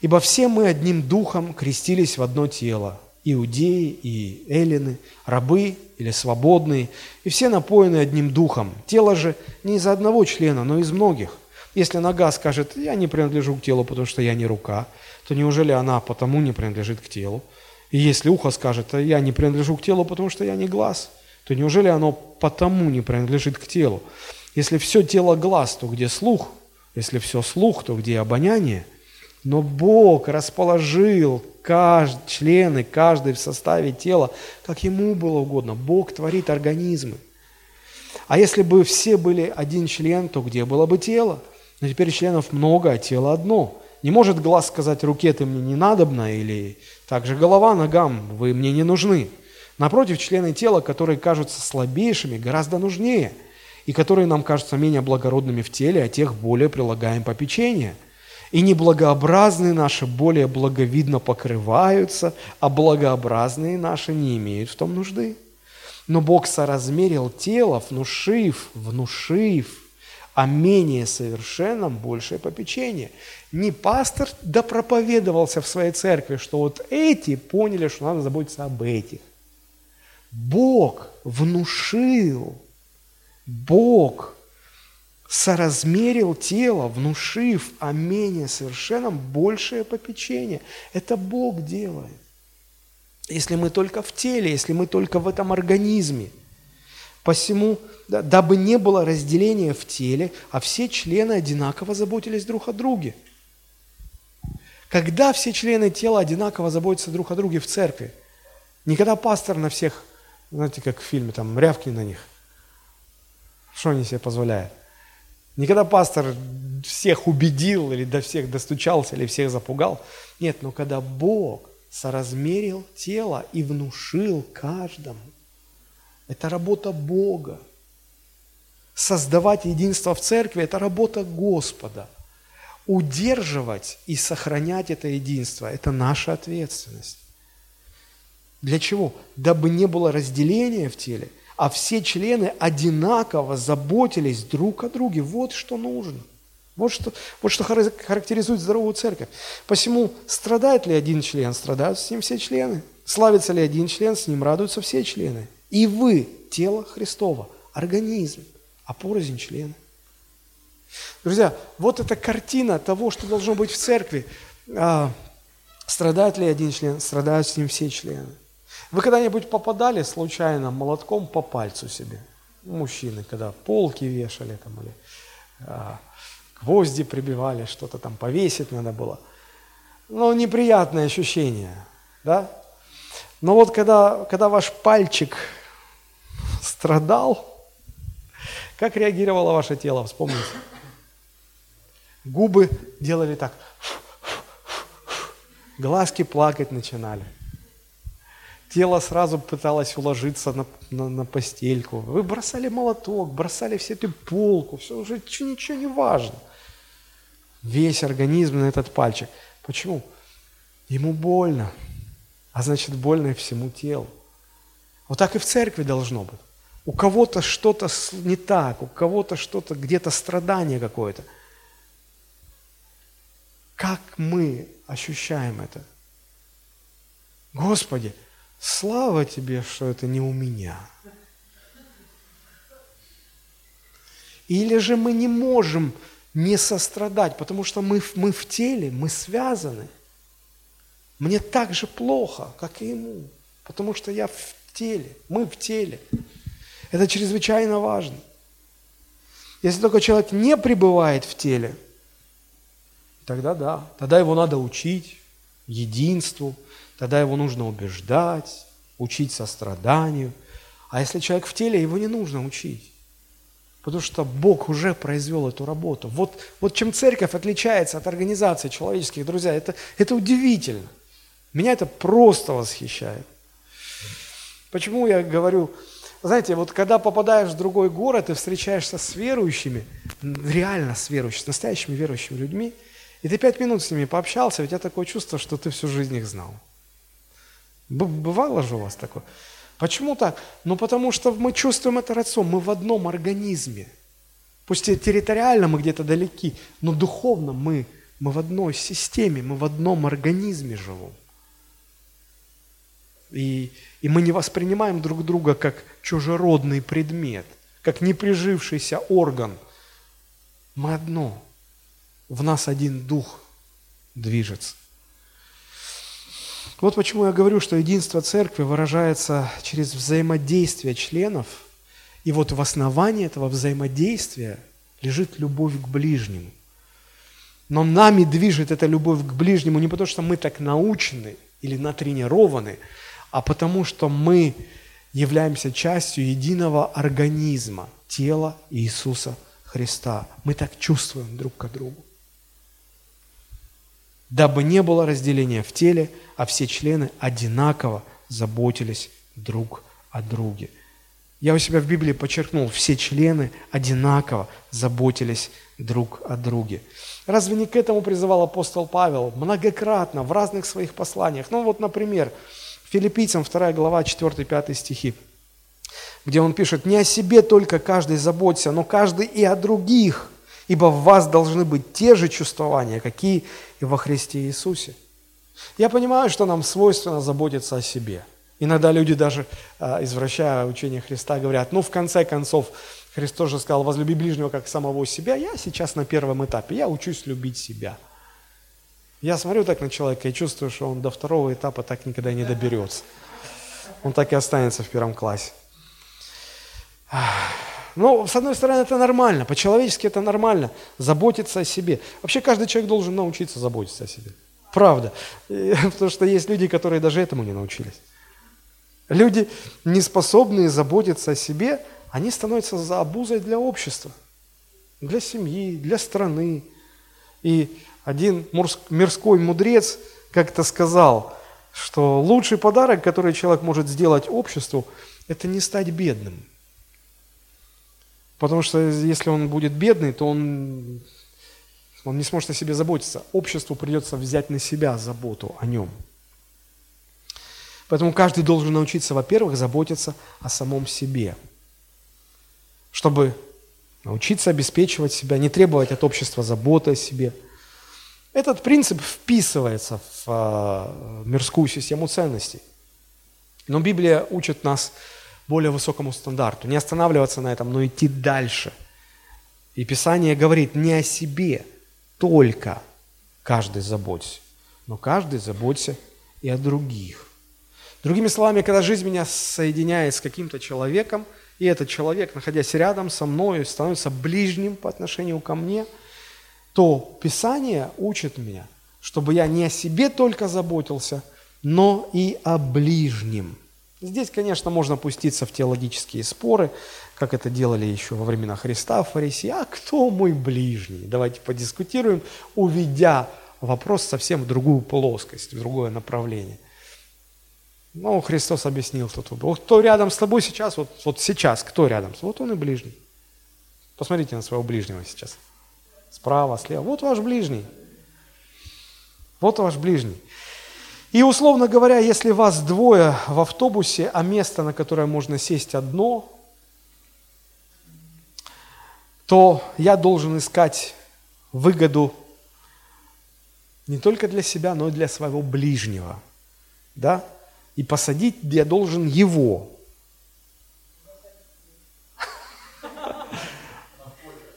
«Ибо все мы одним духом крестились в одно тело, иудеи и эллины, рабы или свободные, и все напоены одним духом. Тело же не из одного члена, но из многих. Если нога скажет, я не принадлежу к телу, потому что я не рука, то неужели она потому не принадлежит к телу? И если ухо скажет, я не принадлежу к телу, потому что я не глаз, то неужели оно потому не принадлежит к телу? Если все тело глаз, то где слух? Если все слух, то где обоняние? Но Бог расположил каждый, члены, каждый в составе тела, как ему было угодно. Бог творит организмы. А если бы все были один член, то где было бы тело? Но теперь членов много, а тело одно. Не может глаз сказать руке, ты мне не надобна, или также голова ногам, вы мне не нужны. Напротив, члены тела, которые кажутся слабейшими, гораздо нужнее, и которые нам кажутся менее благородными в теле, а тех более прилагаем попечение – и неблагообразные наши более благовидно покрываются, а благообразные наши не имеют в том нужды. Но Бог соразмерил тело, внушив, внушив, а менее совершенном большее попечение. Не пастор допроповедовался в своей церкви, что вот эти поняли, что надо заботиться об этих. Бог внушил, Бог соразмерил тело, внушив о менее совершенном большее попечение. Это Бог делает. Если мы только в теле, если мы только в этом организме. Посему, да, дабы не было разделения в теле, а все члены одинаково заботились друг о друге. Когда все члены тела одинаково заботятся друг о друге в церкви? Никогда пастор на всех, знаете, как в фильме, там, рявки на них. Что они себе позволяют? Никогда пастор всех убедил или до всех достучался или всех запугал. Нет, но когда Бог соразмерил тело и внушил каждому, это работа Бога. Создавать единство в церкви – это работа Господа. Удерживать и сохранять это единство – это наша ответственность. Для чего? Дабы не было разделения в теле – а все члены одинаково заботились друг о друге. Вот что нужно. Вот что, вот что характеризует здоровую церковь. Посему страдает ли один член, страдают с ним все члены. Славится ли один член, с ним радуются все члены. И вы, тело Христова, организм, а порознь члены. Друзья, вот эта картина того, что должно быть в церкви. А, страдает ли один член, страдают с ним все члены. Вы когда-нибудь попадали случайно молотком по пальцу себе? Мужчины, когда полки вешали там или а, гвозди прибивали, что-то там повесить надо было. Ну, неприятное ощущение, да? Но вот когда, когда ваш пальчик страдал, как реагировало ваше тело, вспомните. Губы делали так, глазки плакать начинали. Тело сразу пыталось уложиться на, на, на постельку. Вы бросали молоток, бросали все эту полку, все уже ничего, ничего не важно. Весь организм на этот пальчик. Почему? Ему больно, а значит больно и всему телу. Вот так и в церкви должно быть. У кого-то что-то не так, у кого-то что-то, где-то страдание какое-то. Как мы ощущаем это? Господи, Слава тебе, что это не у меня. Или же мы не можем не сострадать, потому что мы, мы в теле, мы связаны. Мне так же плохо, как и ему, потому что я в теле, мы в теле. Это чрезвычайно важно. Если только человек не пребывает в теле, тогда да, тогда его надо учить единству, тогда его нужно убеждать, учить состраданию. А если человек в теле, его не нужно учить. Потому что Бог уже произвел эту работу. Вот, вот чем церковь отличается от организации человеческих, друзья, это, это удивительно. Меня это просто восхищает. Почему я говорю, знаете, вот когда попадаешь в другой город и встречаешься с верующими, реально с верующими, с настоящими верующими людьми, и ты пять минут с ними пообщался, у тебя такое чувство, что ты всю жизнь их знал. Бывало же у вас такое? Почему так? Ну, потому что мы чувствуем это родством, мы в одном организме. Пусть территориально мы где-то далеки, но духовно мы, мы в одной системе, мы в одном организме живем. И, и мы не воспринимаем друг друга как чужеродный предмет, как неприжившийся орган. Мы одно. В нас один дух движется. Вот почему я говорю, что единство церкви выражается через взаимодействие членов, и вот в основании этого взаимодействия лежит любовь к ближнему. Но нами движет эта любовь к ближнему не потому, что мы так научены или натренированы, а потому что мы являемся частью единого организма, тела Иисуса Христа. Мы так чувствуем друг к другу дабы не было разделения в теле, а все члены одинаково заботились друг о друге. Я у себя в Библии подчеркнул, все члены одинаково заботились друг о друге. Разве не к этому призывал апостол Павел многократно в разных своих посланиях? Ну вот, например, Филиппийцам 2 глава 4-5 стихи, где он пишет, «Не о себе только каждый заботится, но каждый и о других, ибо в вас должны быть те же чувствования, какие и во Христе Иисусе. Я понимаю, что нам свойственно заботиться о себе. Иногда люди даже, а, извращая учение Христа, говорят, ну, в конце концов, Христос же сказал, возлюби ближнего как самого себя. Я сейчас на первом этапе, я учусь любить себя. Я смотрю так на человека и чувствую, что он до второго этапа так никогда не доберется. Он так и останется в первом классе. Ну, с одной стороны, это нормально, по-человечески это нормально, заботиться о себе. Вообще каждый человек должен научиться заботиться о себе. Правда. Потому что есть люди, которые даже этому не научились. Люди, не способные заботиться о себе, они становятся за обузой для общества, для семьи, для страны. И один мирской мудрец как-то сказал, что лучший подарок, который человек может сделать обществу, это не стать бедным – Потому что если он будет бедный, то он, он не сможет о себе заботиться. Обществу придется взять на себя заботу о нем. Поэтому каждый должен научиться, во-первых, заботиться о самом себе, чтобы научиться обеспечивать себя, не требовать от общества заботы о себе. Этот принцип вписывается в э, мирскую систему ценностей. Но Библия учит нас более высокому стандарту. Не останавливаться на этом, но идти дальше. И Писание говорит не о себе только каждый заботься, но каждый заботься и о других. Другими словами, когда жизнь меня соединяет с каким-то человеком, и этот человек, находясь рядом со мной, становится ближним по отношению ко мне, то Писание учит меня, чтобы я не о себе только заботился, но и о ближнем – Здесь, конечно, можно пуститься в теологические споры, как это делали еще во времена Христа, фарисеи. А кто мой ближний? Давайте подискутируем, уведя вопрос совсем в другую плоскость, в другое направление. Ну, Христос объяснил тут. Вот кто рядом с тобой сейчас, вот, вот сейчас, кто рядом? Вот он и ближний. Посмотрите на своего ближнего сейчас. Справа, слева. Вот ваш ближний. Вот ваш ближний. И, условно говоря, если вас двое в автобусе, а место, на которое можно сесть одно, то я должен искать выгоду не только для себя, но и для своего ближнего. Да? И посадить я должен его.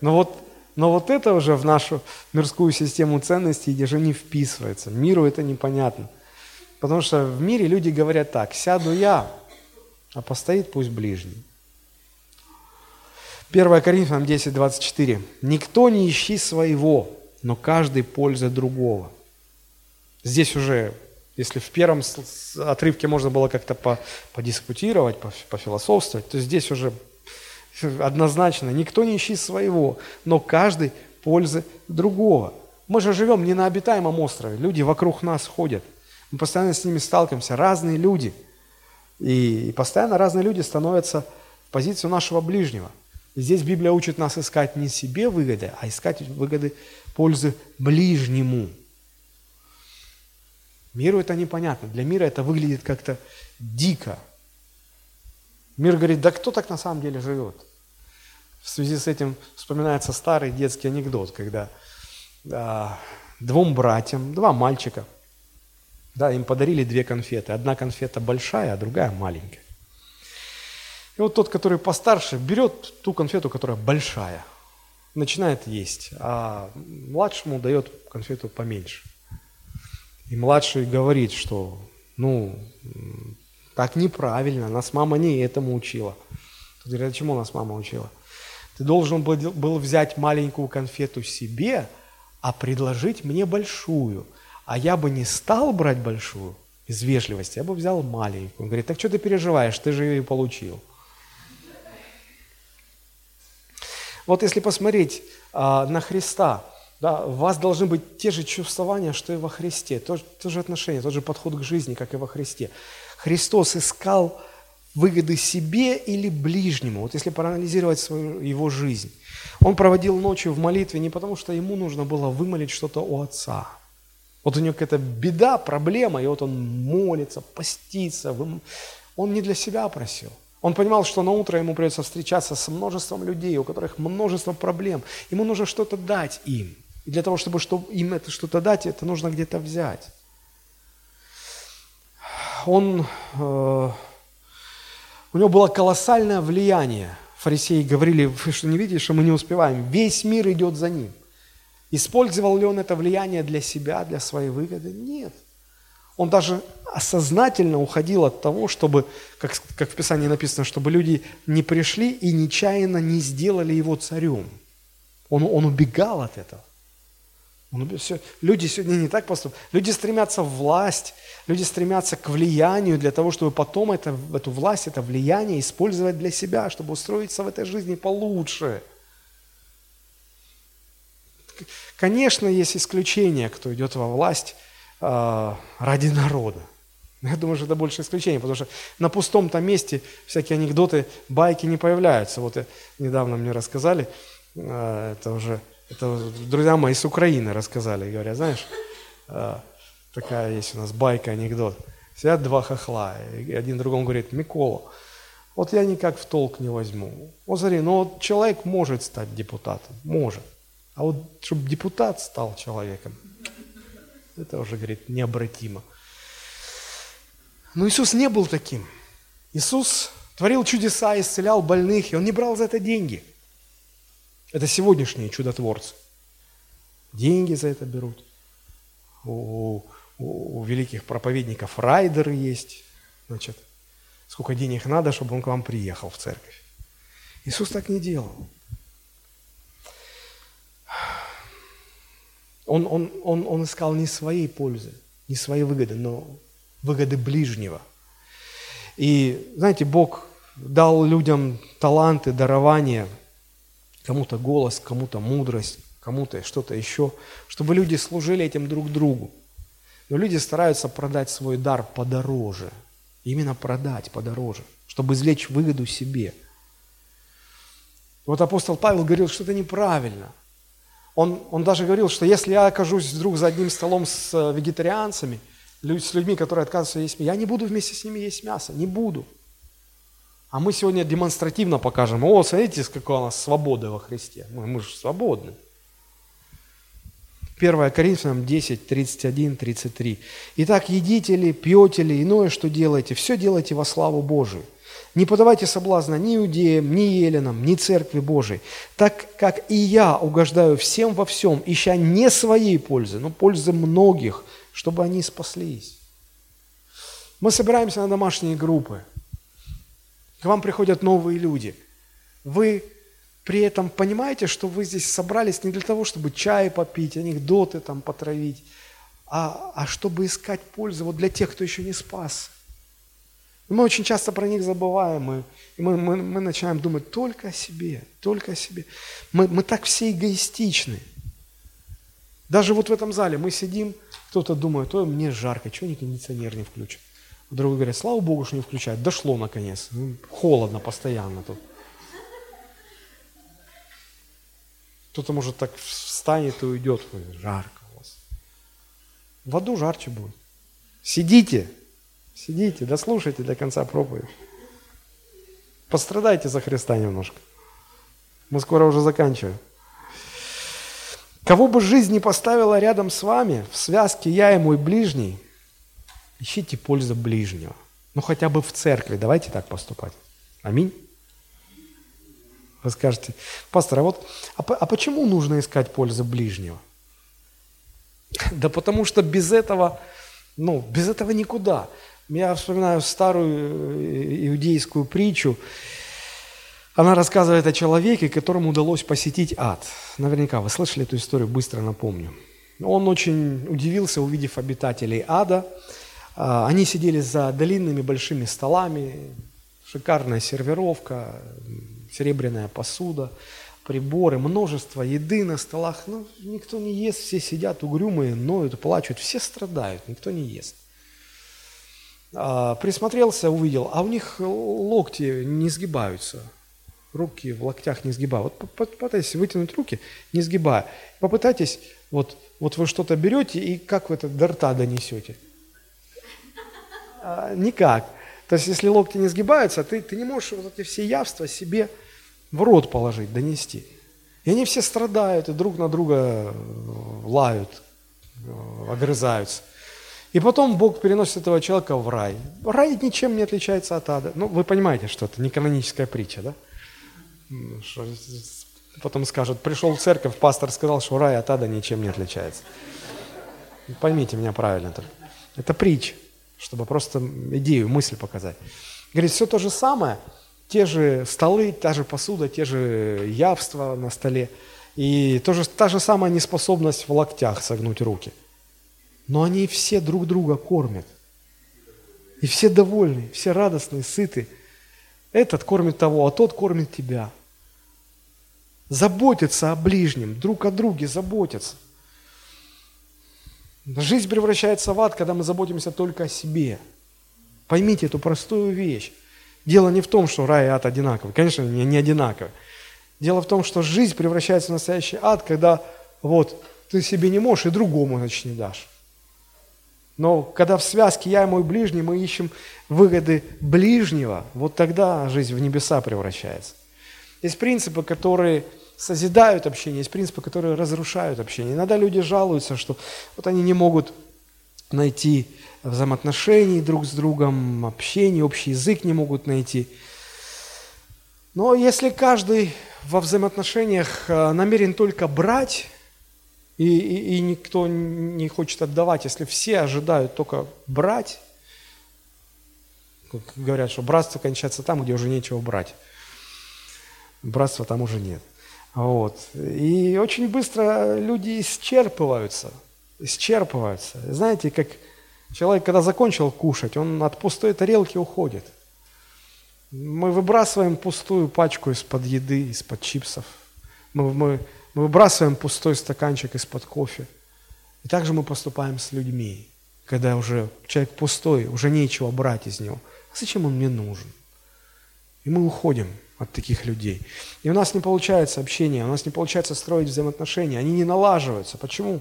Но вот, но вот это уже в нашу мирскую систему ценностей уже не вписывается. Миру это непонятно. Потому что в мире люди говорят так, сяду я, а постоит пусть ближний. 1 Коринфянам 10, 24. «Никто не ищи своего, но каждый польза другого». Здесь уже, если в первом отрывке можно было как-то подискутировать, пофилософствовать, то здесь уже однозначно «никто не ищи своего, но каждый пользы другого». Мы же живем не на обитаемом острове, люди вокруг нас ходят – мы постоянно с ними сталкиваемся, разные люди. И, и постоянно разные люди становятся в позицию нашего ближнего. И здесь Библия учит нас искать не себе выгоды, а искать выгоды пользы ближнему. Миру это непонятно. Для мира это выглядит как-то дико. Мир говорит, да кто так на самом деле живет? В связи с этим вспоминается старый детский анекдот, когда а, двум братьям, два мальчика, да, им подарили две конфеты. Одна конфета большая, а другая маленькая. И вот тот, который постарше, берет ту конфету, которая большая, начинает есть, а младшему дает конфету поменьше. И младший говорит, что, ну, так неправильно, нас мама не этому учила. Тут говорит, а чему нас мама учила? Ты должен был, взять маленькую конфету себе, а предложить мне большую. А я бы не стал брать большую из вежливости, я бы взял маленькую. Он говорит, так что ты переживаешь, ты же ее и получил. Вот если посмотреть а, на Христа, да, у вас должны быть те же чувствования, что и во Христе, то, то же отношение, тот же подход к жизни, как и во Христе. Христос искал выгоды себе или ближнему. Вот если проанализировать свою, его жизнь. Он проводил ночью в молитве не потому, что ему нужно было вымолить что-то у Отца. Вот у него какая-то беда, проблема, и вот он молится, постится. Он не для себя просил. Он понимал, что на утро ему придется встречаться с множеством людей, у которых множество проблем. Ему нужно что-то дать им. И для того, чтобы, чтобы им это что-то дать, это нужно где-то взять. Он, э, у него было колоссальное влияние. Фарисеи говорили, вы что не видите, что мы не успеваем? Весь мир идет за ним. Использовал ли он это влияние для себя, для своей выгоды? Нет. Он даже осознательно уходил от того, чтобы, как, как в Писании написано, чтобы люди не пришли и нечаянно не сделали его царем. Он, он убегал от этого. Он, все, люди сегодня не так поступают. Люди стремятся в власть, люди стремятся к влиянию для того, чтобы потом это, эту власть, это влияние использовать для себя, чтобы устроиться в этой жизни получше. Конечно, есть исключения, кто идет во власть э, ради народа. Я думаю, что это больше исключение, потому что на пустом-то месте всякие анекдоты, байки не появляются. Вот недавно мне рассказали, э, это уже, это друзья мои с Украины рассказали, говорят, знаешь, э, такая есть у нас байка, анекдот. Сидят два хохла, и один другому говорит, Микола, вот я никак в толк не возьму. Вот смотри, ну вот человек может стать депутатом, может. А вот чтобы депутат стал человеком, это уже, говорит, необратимо. Но Иисус не был таким. Иисус творил чудеса, исцелял больных, и Он не брал за это деньги. Это сегодняшние чудотворцы. Деньги за это берут. У, у, у великих проповедников райдеры есть. Значит, сколько денег надо, чтобы он к вам приехал в церковь. Иисус так не делал. Он, он, он, он искал не своей пользы, не своей выгоды, но выгоды ближнего. И, знаете, Бог дал людям таланты, дарования, кому-то голос, кому-то мудрость, кому-то что-то еще, чтобы люди служили этим друг другу. Но люди стараются продать свой дар подороже. Именно продать подороже, чтобы извлечь выгоду себе. Вот апостол Павел говорил, что это неправильно. Он, он даже говорил, что если я окажусь вдруг за одним столом с э, вегетарианцами – с людьми, которые отказываются есть мясо. Я не буду вместе с ними есть мясо, не буду. А мы сегодня демонстративно покажем, о, смотрите, какая у нас свобода во Христе. Мы, мы же свободны. 1 Коринфянам 10, 31, 33. «Итак, едите ли, пьете ли, иное, что делаете, все делайте во славу Божию. Не подавайте соблазна ни иудеям, ни еленам, ни церкви Божией, так как и я угождаю всем во всем, ища не своей пользы, но пользы многих, чтобы они спаслись. Мы собираемся на домашние группы. К вам приходят новые люди. Вы при этом понимаете, что вы здесь собрались не для того, чтобы чай попить, анекдоты там потравить, а, а чтобы искать пользу вот для тех, кто еще не спас. Мы очень часто про них забываем, и мы, мы, мы начинаем думать только о себе, только о себе. Мы, мы так все эгоистичны. Даже вот в этом зале мы сидим, кто-то думает, ой, мне жарко, чего они кондиционер не включат? Другой говорит, слава Богу, что не включают. Дошло наконец. Ну, холодно постоянно тут. Кто-то, может, так встанет и уйдет. Жарко у вас. В аду жарче будет. Сидите, сидите, дослушайте до конца проповедь. Пострадайте за Христа немножко. Мы скоро уже заканчиваем. Кого бы жизнь не поставила рядом с вами, в связке «я и мой ближний», ищите пользу ближнего. Ну, хотя бы в церкви. Давайте так поступать. Аминь. Вы скажете, пастор, а вот, а, а почему нужно искать пользу ближнего? Да потому что без этого, ну, без этого никуда. Я вспоминаю старую э, иудейскую притчу. Она рассказывает о человеке, которому удалось посетить ад. Наверняка вы слышали эту историю, быстро напомню. Он очень удивился, увидев обитателей ада. А, они сидели за длинными большими столами, шикарная сервировка, серебряная посуда, приборы, множество еды на столах. Ну, никто не ест, все сидят угрюмые, ноют, плачут, все страдают, никто не ест. А, присмотрелся, увидел, а у них локти не сгибаются, руки в локтях не сгибают. Вот попытайтесь вытянуть руки, не сгибая. Попытайтесь, вот, вот вы что-то берете и как вы это до рта донесете? А, никак. То есть, если локти не сгибаются, ты, ты не можешь вот эти все явства себе в рот положить, донести. И они все страдают и друг на друга э, лают, э, огрызаются. И потом Бог переносит этого человека в рай. Рай ничем не отличается от ада. Ну, вы понимаете, что это не каноническая притча, да? Потом скажут, пришел в церковь, пастор сказал, что рай от ада ничем не отличается. Поймите меня правильно. Это притча, чтобы просто идею, мысль показать. Говорит, все то же самое – те же столы, та же посуда, те же явства на столе. И тоже, та же самая неспособность в локтях согнуть руки. Но они все друг друга кормят. И все довольны, все радостные, сыты. Этот кормит того, а тот кормит тебя. Заботятся о ближнем, друг о друге заботятся. Жизнь превращается в ад, когда мы заботимся только о себе. Поймите эту простую вещь. Дело не в том, что рай и ад одинаковы. Конечно, не, не одинаковы. Дело в том, что жизнь превращается в настоящий ад, когда вот ты себе не можешь и другому, значит, не дашь. Но когда в связке я и мой ближний, мы ищем выгоды ближнего, вот тогда жизнь в небеса превращается. Есть принципы, которые созидают общение, есть принципы, которые разрушают общение. Иногда люди жалуются, что вот они не могут найти взаимоотношений друг с другом, общения, общий язык не могут найти. Но если каждый во взаимоотношениях э, намерен только брать, и, и, и никто не хочет отдавать, если все ожидают только брать, говорят, что братство кончается там, где уже нечего брать. Братства там уже нет. Вот. И очень быстро люди исчерпываются, исчерпываются. Знаете, как Человек, когда закончил кушать, он от пустой тарелки уходит. Мы выбрасываем пустую пачку из-под еды, из-под чипсов. Мы, мы, мы выбрасываем пустой стаканчик из-под кофе. И также мы поступаем с людьми, когда уже человек пустой, уже нечего брать из него. А зачем он мне нужен? И мы уходим от таких людей. И у нас не получается общение, у нас не получается строить взаимоотношения, они не налаживаются. Почему?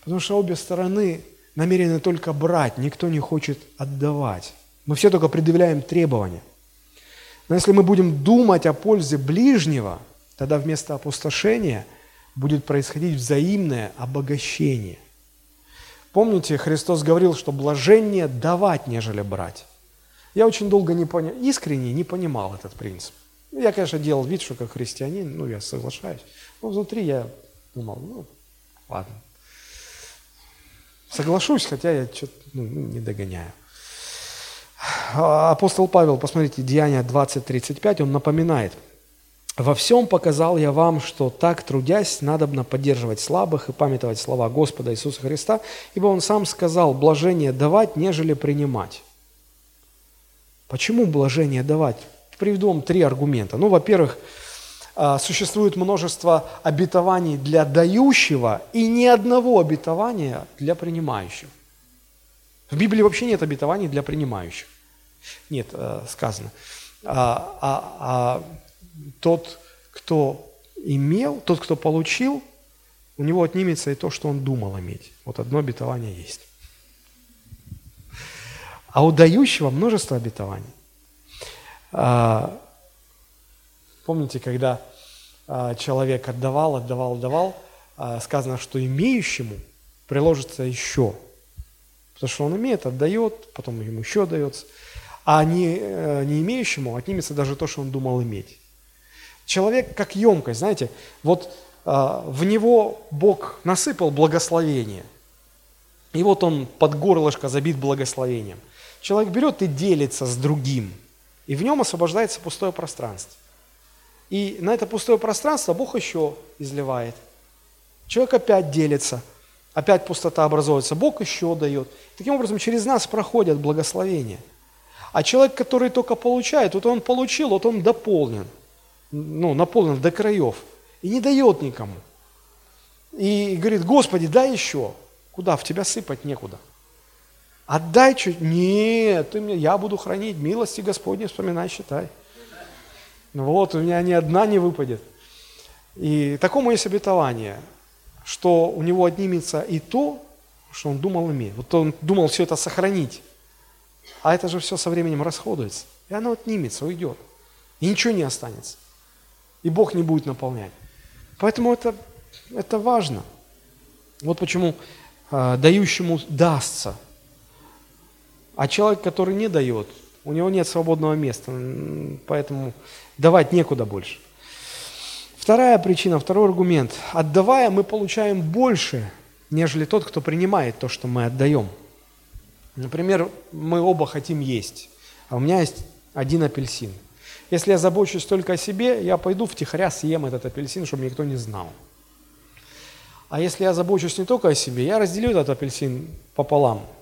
Потому что обе стороны намерены только брать, никто не хочет отдавать. Мы все только предъявляем требования. Но если мы будем думать о пользе ближнего, тогда вместо опустошения будет происходить взаимное обогащение. Помните, Христос говорил, что блажение давать, нежели брать. Я очень долго не понял, искренне не понимал этот принцип. Я, конечно, делал вид, что как христианин, ну, я соглашаюсь. Но внутри я думал, ну, ладно, Соглашусь, хотя я что-то ну, не догоняю. Апостол Павел, посмотрите, Деяния 20.35, он напоминает. «Во всем показал я вам, что так, трудясь, надобно поддерживать слабых и памятовать слова Господа Иисуса Христа, ибо Он сам сказал, блажение давать, нежели принимать». Почему блажение давать? Приведу вам три аргумента. Ну, во-первых, а, существует множество обетований для дающего и ни одного обетования для принимающего. В Библии вообще нет обетований для принимающих. Нет, э, сказано. А, а, а тот, кто имел, тот, кто получил, у него отнимется и то, что он думал иметь. Вот одно обетование есть. А у дающего множество обетований. А, помните, когда а, человек отдавал, отдавал, отдавал, а, сказано, что имеющему приложится еще. Потому что он имеет, отдает, потом ему еще дается. А не, э, не имеющему отнимется даже то, что он думал иметь. Человек как емкость, знаете, вот в него Бог насыпал благословение. И вот он под горлышко забит благословением. Человек берет и делится с другим, и в нем освобождается пустое пространство. И на это пустое пространство Бог еще изливает. Человек опять делится, опять пустота образуется, Бог еще дает. Таким образом, через нас проходят благословения. А человек, который только получает, вот он получил, вот он дополнен, ну, наполнен до краев, и не дает никому. И говорит, Господи, дай еще. Куда? В тебя сыпать некуда. Отдай чуть. Нет, ты мне, я буду хранить милости Господни, вспоминай, считай. Ну вот, у меня ни одна не выпадет. И такому есть обетование, что у него отнимется и то, что он думал иметь. Вот он думал все это сохранить. А это же все со временем расходуется. И оно отнимется, уйдет. И ничего не останется. И Бог не будет наполнять. Поэтому это, это важно. Вот почему э, дающему дастся – а человек, который не дает, у него нет свободного места, поэтому давать некуда больше. Вторая причина, второй аргумент. Отдавая, мы получаем больше, нежели тот, кто принимает то, что мы отдаем. Например, мы оба хотим есть, а у меня есть один апельсин. Если я забочусь только о себе, я пойду втихаря съем этот апельсин, чтобы никто не знал. А если я забочусь не только о себе, я разделю этот апельсин пополам –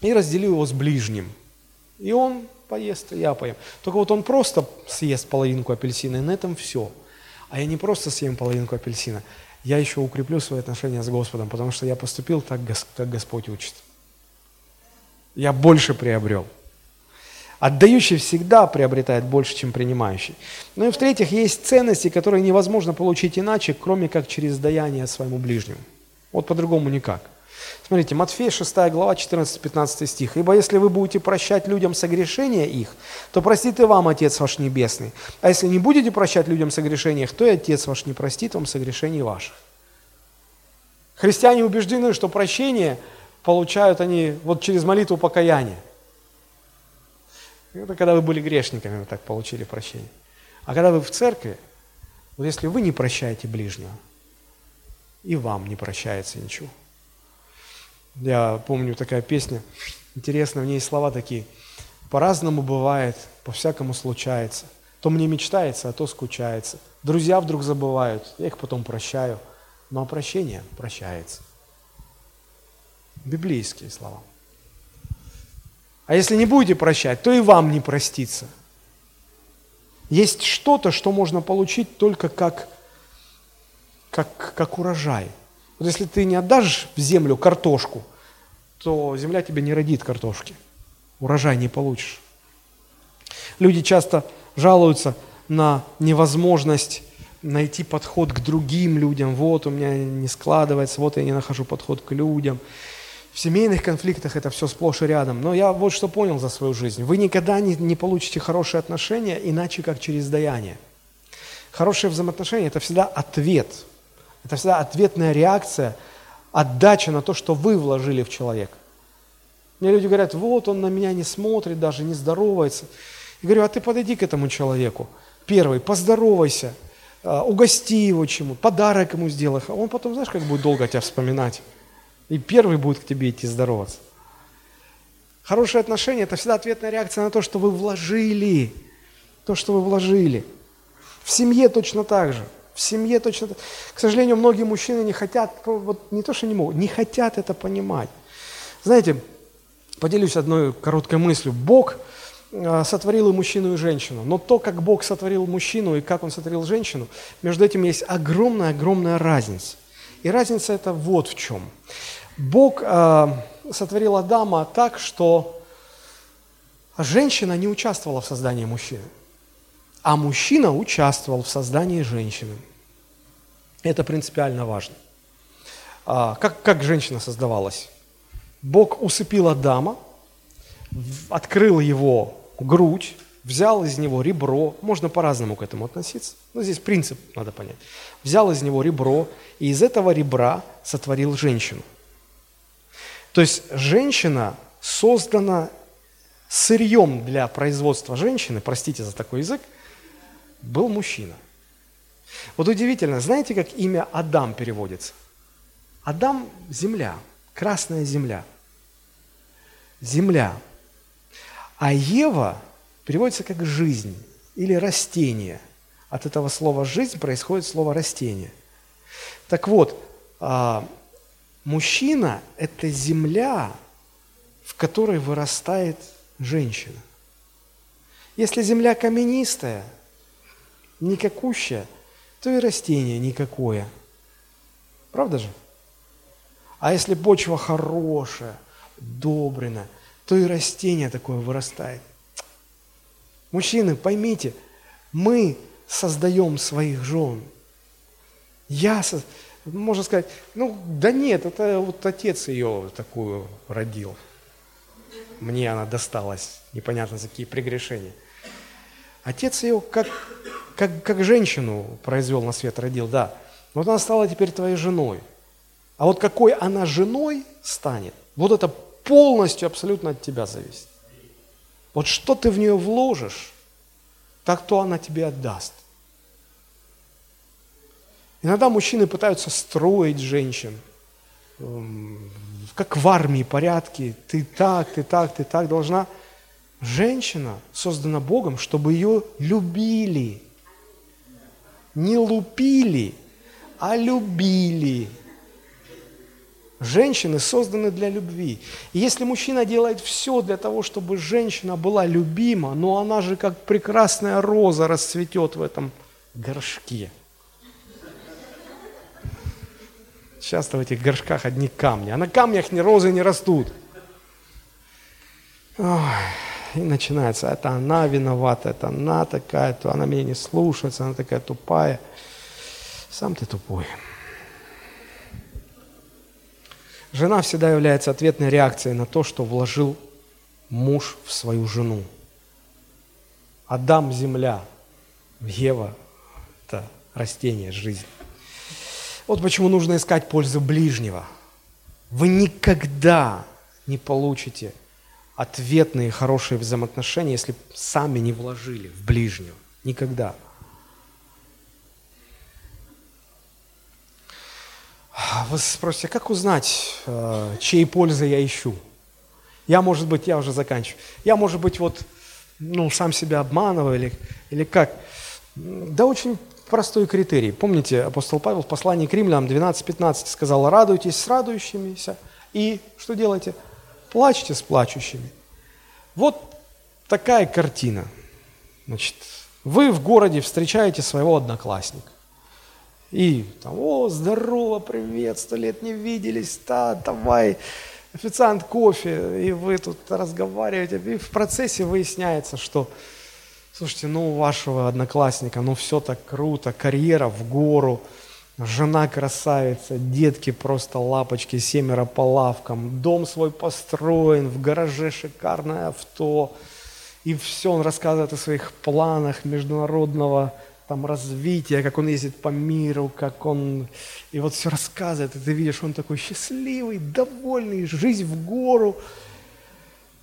и разделил его с ближним. И он поест, и я поем. Только вот он просто съест половинку апельсина, и на этом все. А я не просто съем половинку апельсина, я еще укреплю свои отношения с Господом, потому что я поступил так, как Господь учит. Я больше приобрел. Отдающий всегда приобретает больше, чем принимающий. Ну и в-третьих, есть ценности, которые невозможно получить иначе, кроме как через даяние своему ближнему. Вот по-другому никак. Смотрите, Матфея 6 глава, 14-15 стих. «Ибо если вы будете прощать людям согрешения их, то простит и вам Отец ваш Небесный. А если не будете прощать людям согрешения их, то и Отец ваш не простит вам согрешений ваших». Христиане убеждены, что прощение получают они вот через молитву покаяния. Это когда вы были грешниками, вы так получили прощение. А когда вы в церкви, вот если вы не прощаете ближнего, и вам не прощается ничего. Я помню такая песня, интересно, в ней слова такие. По-разному бывает, по-всякому случается. То мне мечтается, а то скучается. Друзья вдруг забывают, я их потом прощаю. Но прощение прощается. Библейские слова. А если не будете прощать, то и вам не простится. Есть что-то, что можно получить только как, как, как урожай – вот если ты не отдашь в землю картошку, то земля тебе не родит картошки. Урожай не получишь. Люди часто жалуются на невозможность найти подход к другим людям. Вот у меня не складывается, вот я не нахожу подход к людям. В семейных конфликтах это все сплошь и рядом. Но я вот что понял за свою жизнь. Вы никогда не, не получите хорошие отношения, иначе как через даяние. Хорошие взаимоотношения – это всегда ответ это всегда ответная реакция, отдача на то, что вы вложили в человека. Мне люди говорят, вот он на меня не смотрит, даже не здоровается. Я говорю, а ты подойди к этому человеку. Первый, поздоровайся, а, угости его чему, подарок ему сделай. А он потом, знаешь, как будет долго тебя вспоминать. И первый будет к тебе идти здороваться. Хорошие отношения – это всегда ответная реакция на то, что вы вложили. То, что вы вложили. В семье точно так же. В семье точно так. К сожалению, многие мужчины не хотят, вот не то, что не могут, не хотят это понимать. Знаете, поделюсь одной короткой мыслью. Бог э, сотворил и мужчину, и женщину. Но то, как Бог сотворил мужчину и как Он сотворил женщину, между этим есть огромная-огромная разница. И разница это вот в чем. Бог э, сотворил Адама так, что женщина не участвовала в создании мужчины а мужчина участвовал в создании женщины. Это принципиально важно. А, как, как женщина создавалась? Бог усыпил Адама, открыл его грудь, взял из него ребро, можно по-разному к этому относиться, но здесь принцип надо понять. Взял из него ребро, и из этого ребра сотворил женщину. То есть женщина создана сырьем для производства женщины, простите за такой язык, был мужчина. Вот удивительно, знаете, как имя Адам переводится? Адам – земля, красная земля. Земля. А Ева переводится как жизнь или растение. От этого слова «жизнь» происходит слово «растение». Так вот, а, мужчина – это земля, в которой вырастает женщина. Если земля каменистая, никакущая, то и растение никакое. Правда же? А если почва хорошая, добрина, то и растение такое вырастает. Мужчины, поймите, мы создаем своих жен. Я, можно сказать, ну да нет, это вот отец ее такую родил. Мне она досталась, непонятно за какие прегрешения. Отец ее как, как, как женщину произвел на свет, родил, да. Вот она стала теперь твоей женой. А вот какой она женой станет, вот это полностью абсолютно от тебя зависит. Вот что ты в нее вложишь, так то она тебе отдаст. Иногда мужчины пытаются строить женщин, эм, как в армии порядки, ты так, ты так, ты так должна. Женщина создана Богом, чтобы ее любили. Не лупили, а любили. Женщины созданы для любви. И если мужчина делает все для того, чтобы женщина была любима, но она же как прекрасная роза расцветет в этом горшке. Часто в этих горшках одни камни, а на камнях ни розы не растут. Ой, и начинается, это она виновата, это она такая, то она меня не слушается, она такая тупая. Сам ты тупой. Жена всегда является ответной реакцией на то, что вложил муж в свою жену. Адам – земля, Ева – это растение, жизнь. Вот почему нужно искать пользу ближнего. Вы никогда не получите ответные хорошие взаимоотношения, если сами не вложили в ближнего. Никогда. Вы спросите, как узнать, э, чьей пользы я ищу? Я, может быть, я уже заканчиваю. Я, может быть, вот, ну, сам себя обманываю или, или как? Да очень простой критерий. Помните, апостол Павел в послании к римлянам 12-15 сказал, радуйтесь с радующимися и что делайте? Плачьте с плачущими. Вот такая картина. Значит, вы в городе встречаете своего одноклассника. И там, о, здорово, привет, сто лет не виделись, да, давай, официант кофе, и вы тут разговариваете, и в процессе выясняется, что, слушайте, ну у вашего одноклассника, ну все так круто, карьера в гору, жена красавица, детки просто лапочки, семеро по лавкам, дом свой построен, в гараже шикарное авто, и все, он рассказывает о своих планах международного там развития, как он ездит по миру, как он... И вот все рассказывает, и ты видишь, он такой счастливый, довольный, жизнь в гору.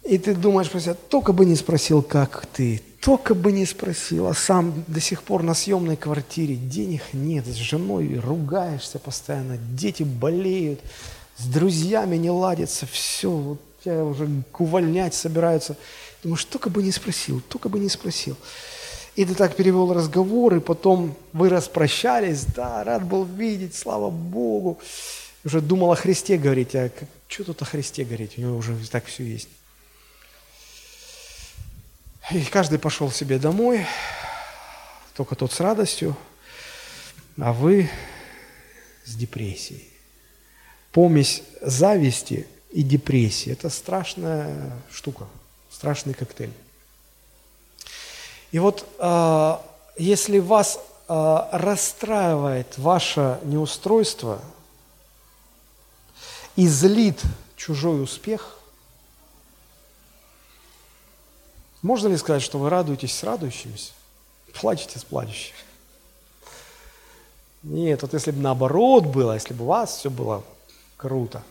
И ты думаешь про только бы не спросил, как ты, только бы не спросил, а сам до сих пор на съемной квартире, денег нет, с женой ругаешься постоянно, дети болеют, с друзьями не ладится, все, вот тебя уже увольнять собираются. Думаешь, только бы не спросил, только бы не спросил. И ты так перевел разговор, и потом вы распрощались, да, рад был видеть, слава Богу. Уже думал о Христе говорить, а что тут о Христе говорить, у него уже так все есть. И каждый пошел себе домой, только тот с радостью, а вы с депрессией. Помесь зависти и депрессии – это страшная штука, страшный коктейль. И вот э, если вас э, расстраивает ваше неустройство и злит чужой успех, Можно ли сказать, что вы радуетесь с радующимися, плачете с плачущими? Нет, вот если бы наоборот было, если бы у вас все было круто,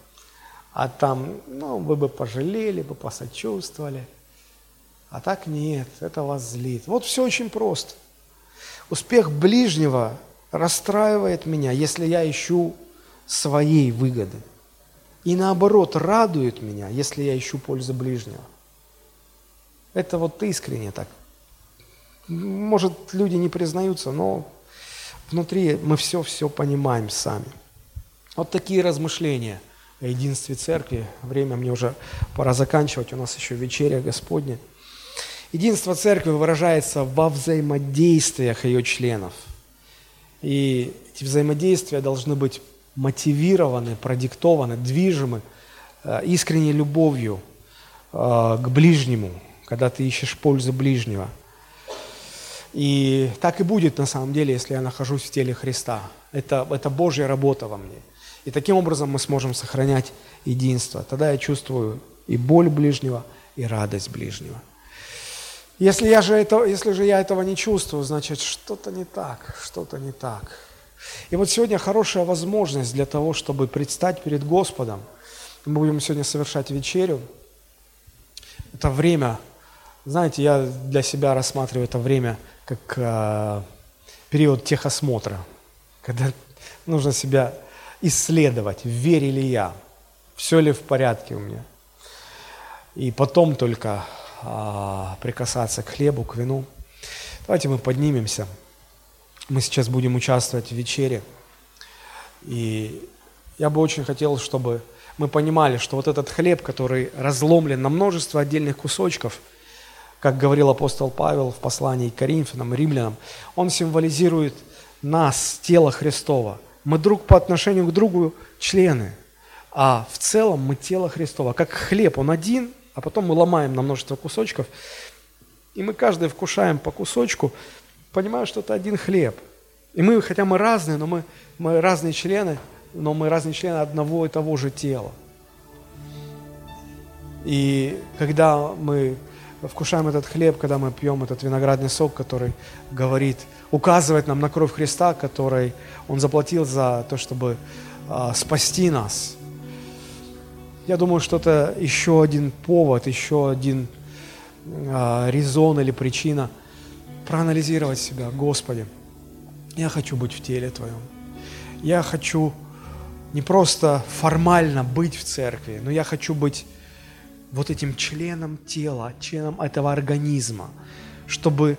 а там, ну, вы бы пожалели, бы посочувствовали. А так нет, это вас злит. Вот все очень просто. Успех ближнего расстраивает меня, если я ищу своей выгоды. И наоборот, радует меня, если я ищу пользы ближнего. Это вот искренне так. Может, люди не признаются, но внутри мы все-все понимаем сами. Вот такие размышления о единстве церкви. Время мне уже пора заканчивать, у нас еще вечеря Господня. Единство церкви выражается во взаимодействиях ее членов. И эти взаимодействия должны быть мотивированы, продиктованы, движимы э, искренней любовью э, к ближнему, когда ты ищешь пользу ближнего. И так и будет на самом деле, если я нахожусь в теле Христа. Это, это Божья работа во мне. И таким образом мы сможем сохранять единство. Тогда я чувствую и боль ближнего, и радость ближнего. Если, я же это, если же я этого не чувствую, значит, что-то не так, что-то не так. И вот сегодня хорошая возможность для того, чтобы предстать перед Господом. Мы будем сегодня совершать вечерю. Это время, знаете, я для себя рассматриваю это время как э, период техосмотра, когда нужно себя исследовать, вере ли я, все ли в порядке у меня. И потом только а, прикасаться к хлебу, к вину. Давайте мы поднимемся. Мы сейчас будем участвовать в вечере. И я бы очень хотел, чтобы мы понимали, что вот этот хлеб, который разломлен на множество отдельных кусочков, как говорил апостол Павел в послании к Коринфянам, Римлянам, он символизирует нас, тело Христова. Мы друг по отношению к другу члены, а в целом мы тело Христова. Как хлеб, он один, а потом мы ломаем на множество кусочков, и мы каждый вкушаем по кусочку, понимая, что это один хлеб. И мы, хотя мы разные, но мы, мы разные члены, но мы разные члены одного и того же тела. И когда мы вкушаем этот хлеб, когда мы пьем этот виноградный сок, который говорит, указывает нам на кровь Христа, который Он заплатил за то, чтобы а, спасти нас. Я думаю, что это еще один повод, еще один а, резон или причина проанализировать себя. Господи, я хочу быть в теле Твоем. Я хочу не просто формально быть в церкви, но я хочу быть вот этим членом тела, членом этого организма, чтобы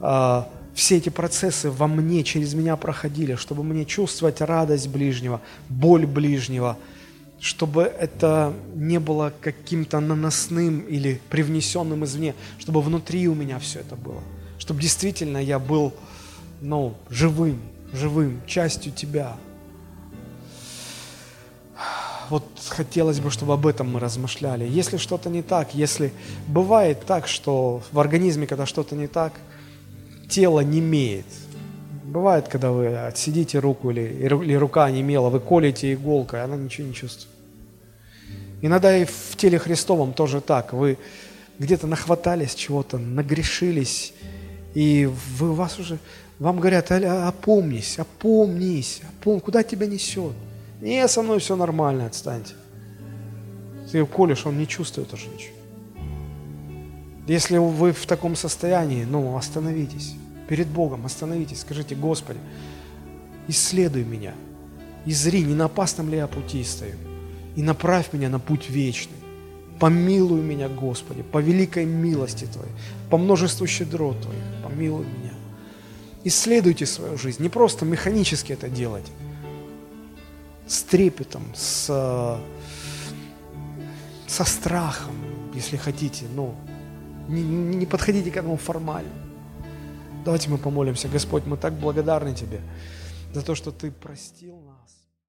э, все эти процессы во мне, через меня проходили, чтобы мне чувствовать радость ближнего, боль ближнего, чтобы это не было каким-то наносным или привнесенным извне, чтобы внутри у меня все это было, чтобы действительно я был, ну, живым, живым, частью Тебя, вот хотелось бы, чтобы об этом мы размышляли. Если что-то не так, если бывает так, что в организме, когда что-то не так, тело не имеет. Бывает, когда вы отсидите руку или, или рука не имела, вы колите иголкой, она ничего не чувствует. Иногда и в теле Христовом тоже так. Вы где-то нахватались чего-то, нагрешились, и вы, вас уже, вам говорят, опомнись, опомнись, опомнись, куда тебя несет? Не, со мной все нормально, отстаньте. Ты колешь, он не чувствует уже ничего. Если вы в таком состоянии, ну, остановитесь. Перед Богом остановитесь, скажите, Господи, исследуй меня, и зри, не на опасном ли я пути стою, и направь меня на путь вечный. Помилуй меня, Господи, по великой милости Твоей, по множеству щедрот Твоих, помилуй меня. Исследуйте свою жизнь, не просто механически это делать, с трепетом, с, со страхом, если хотите, но не, не подходите к этому формально. Давайте мы помолимся. Господь, мы так благодарны Тебе за то, что Ты простил нас.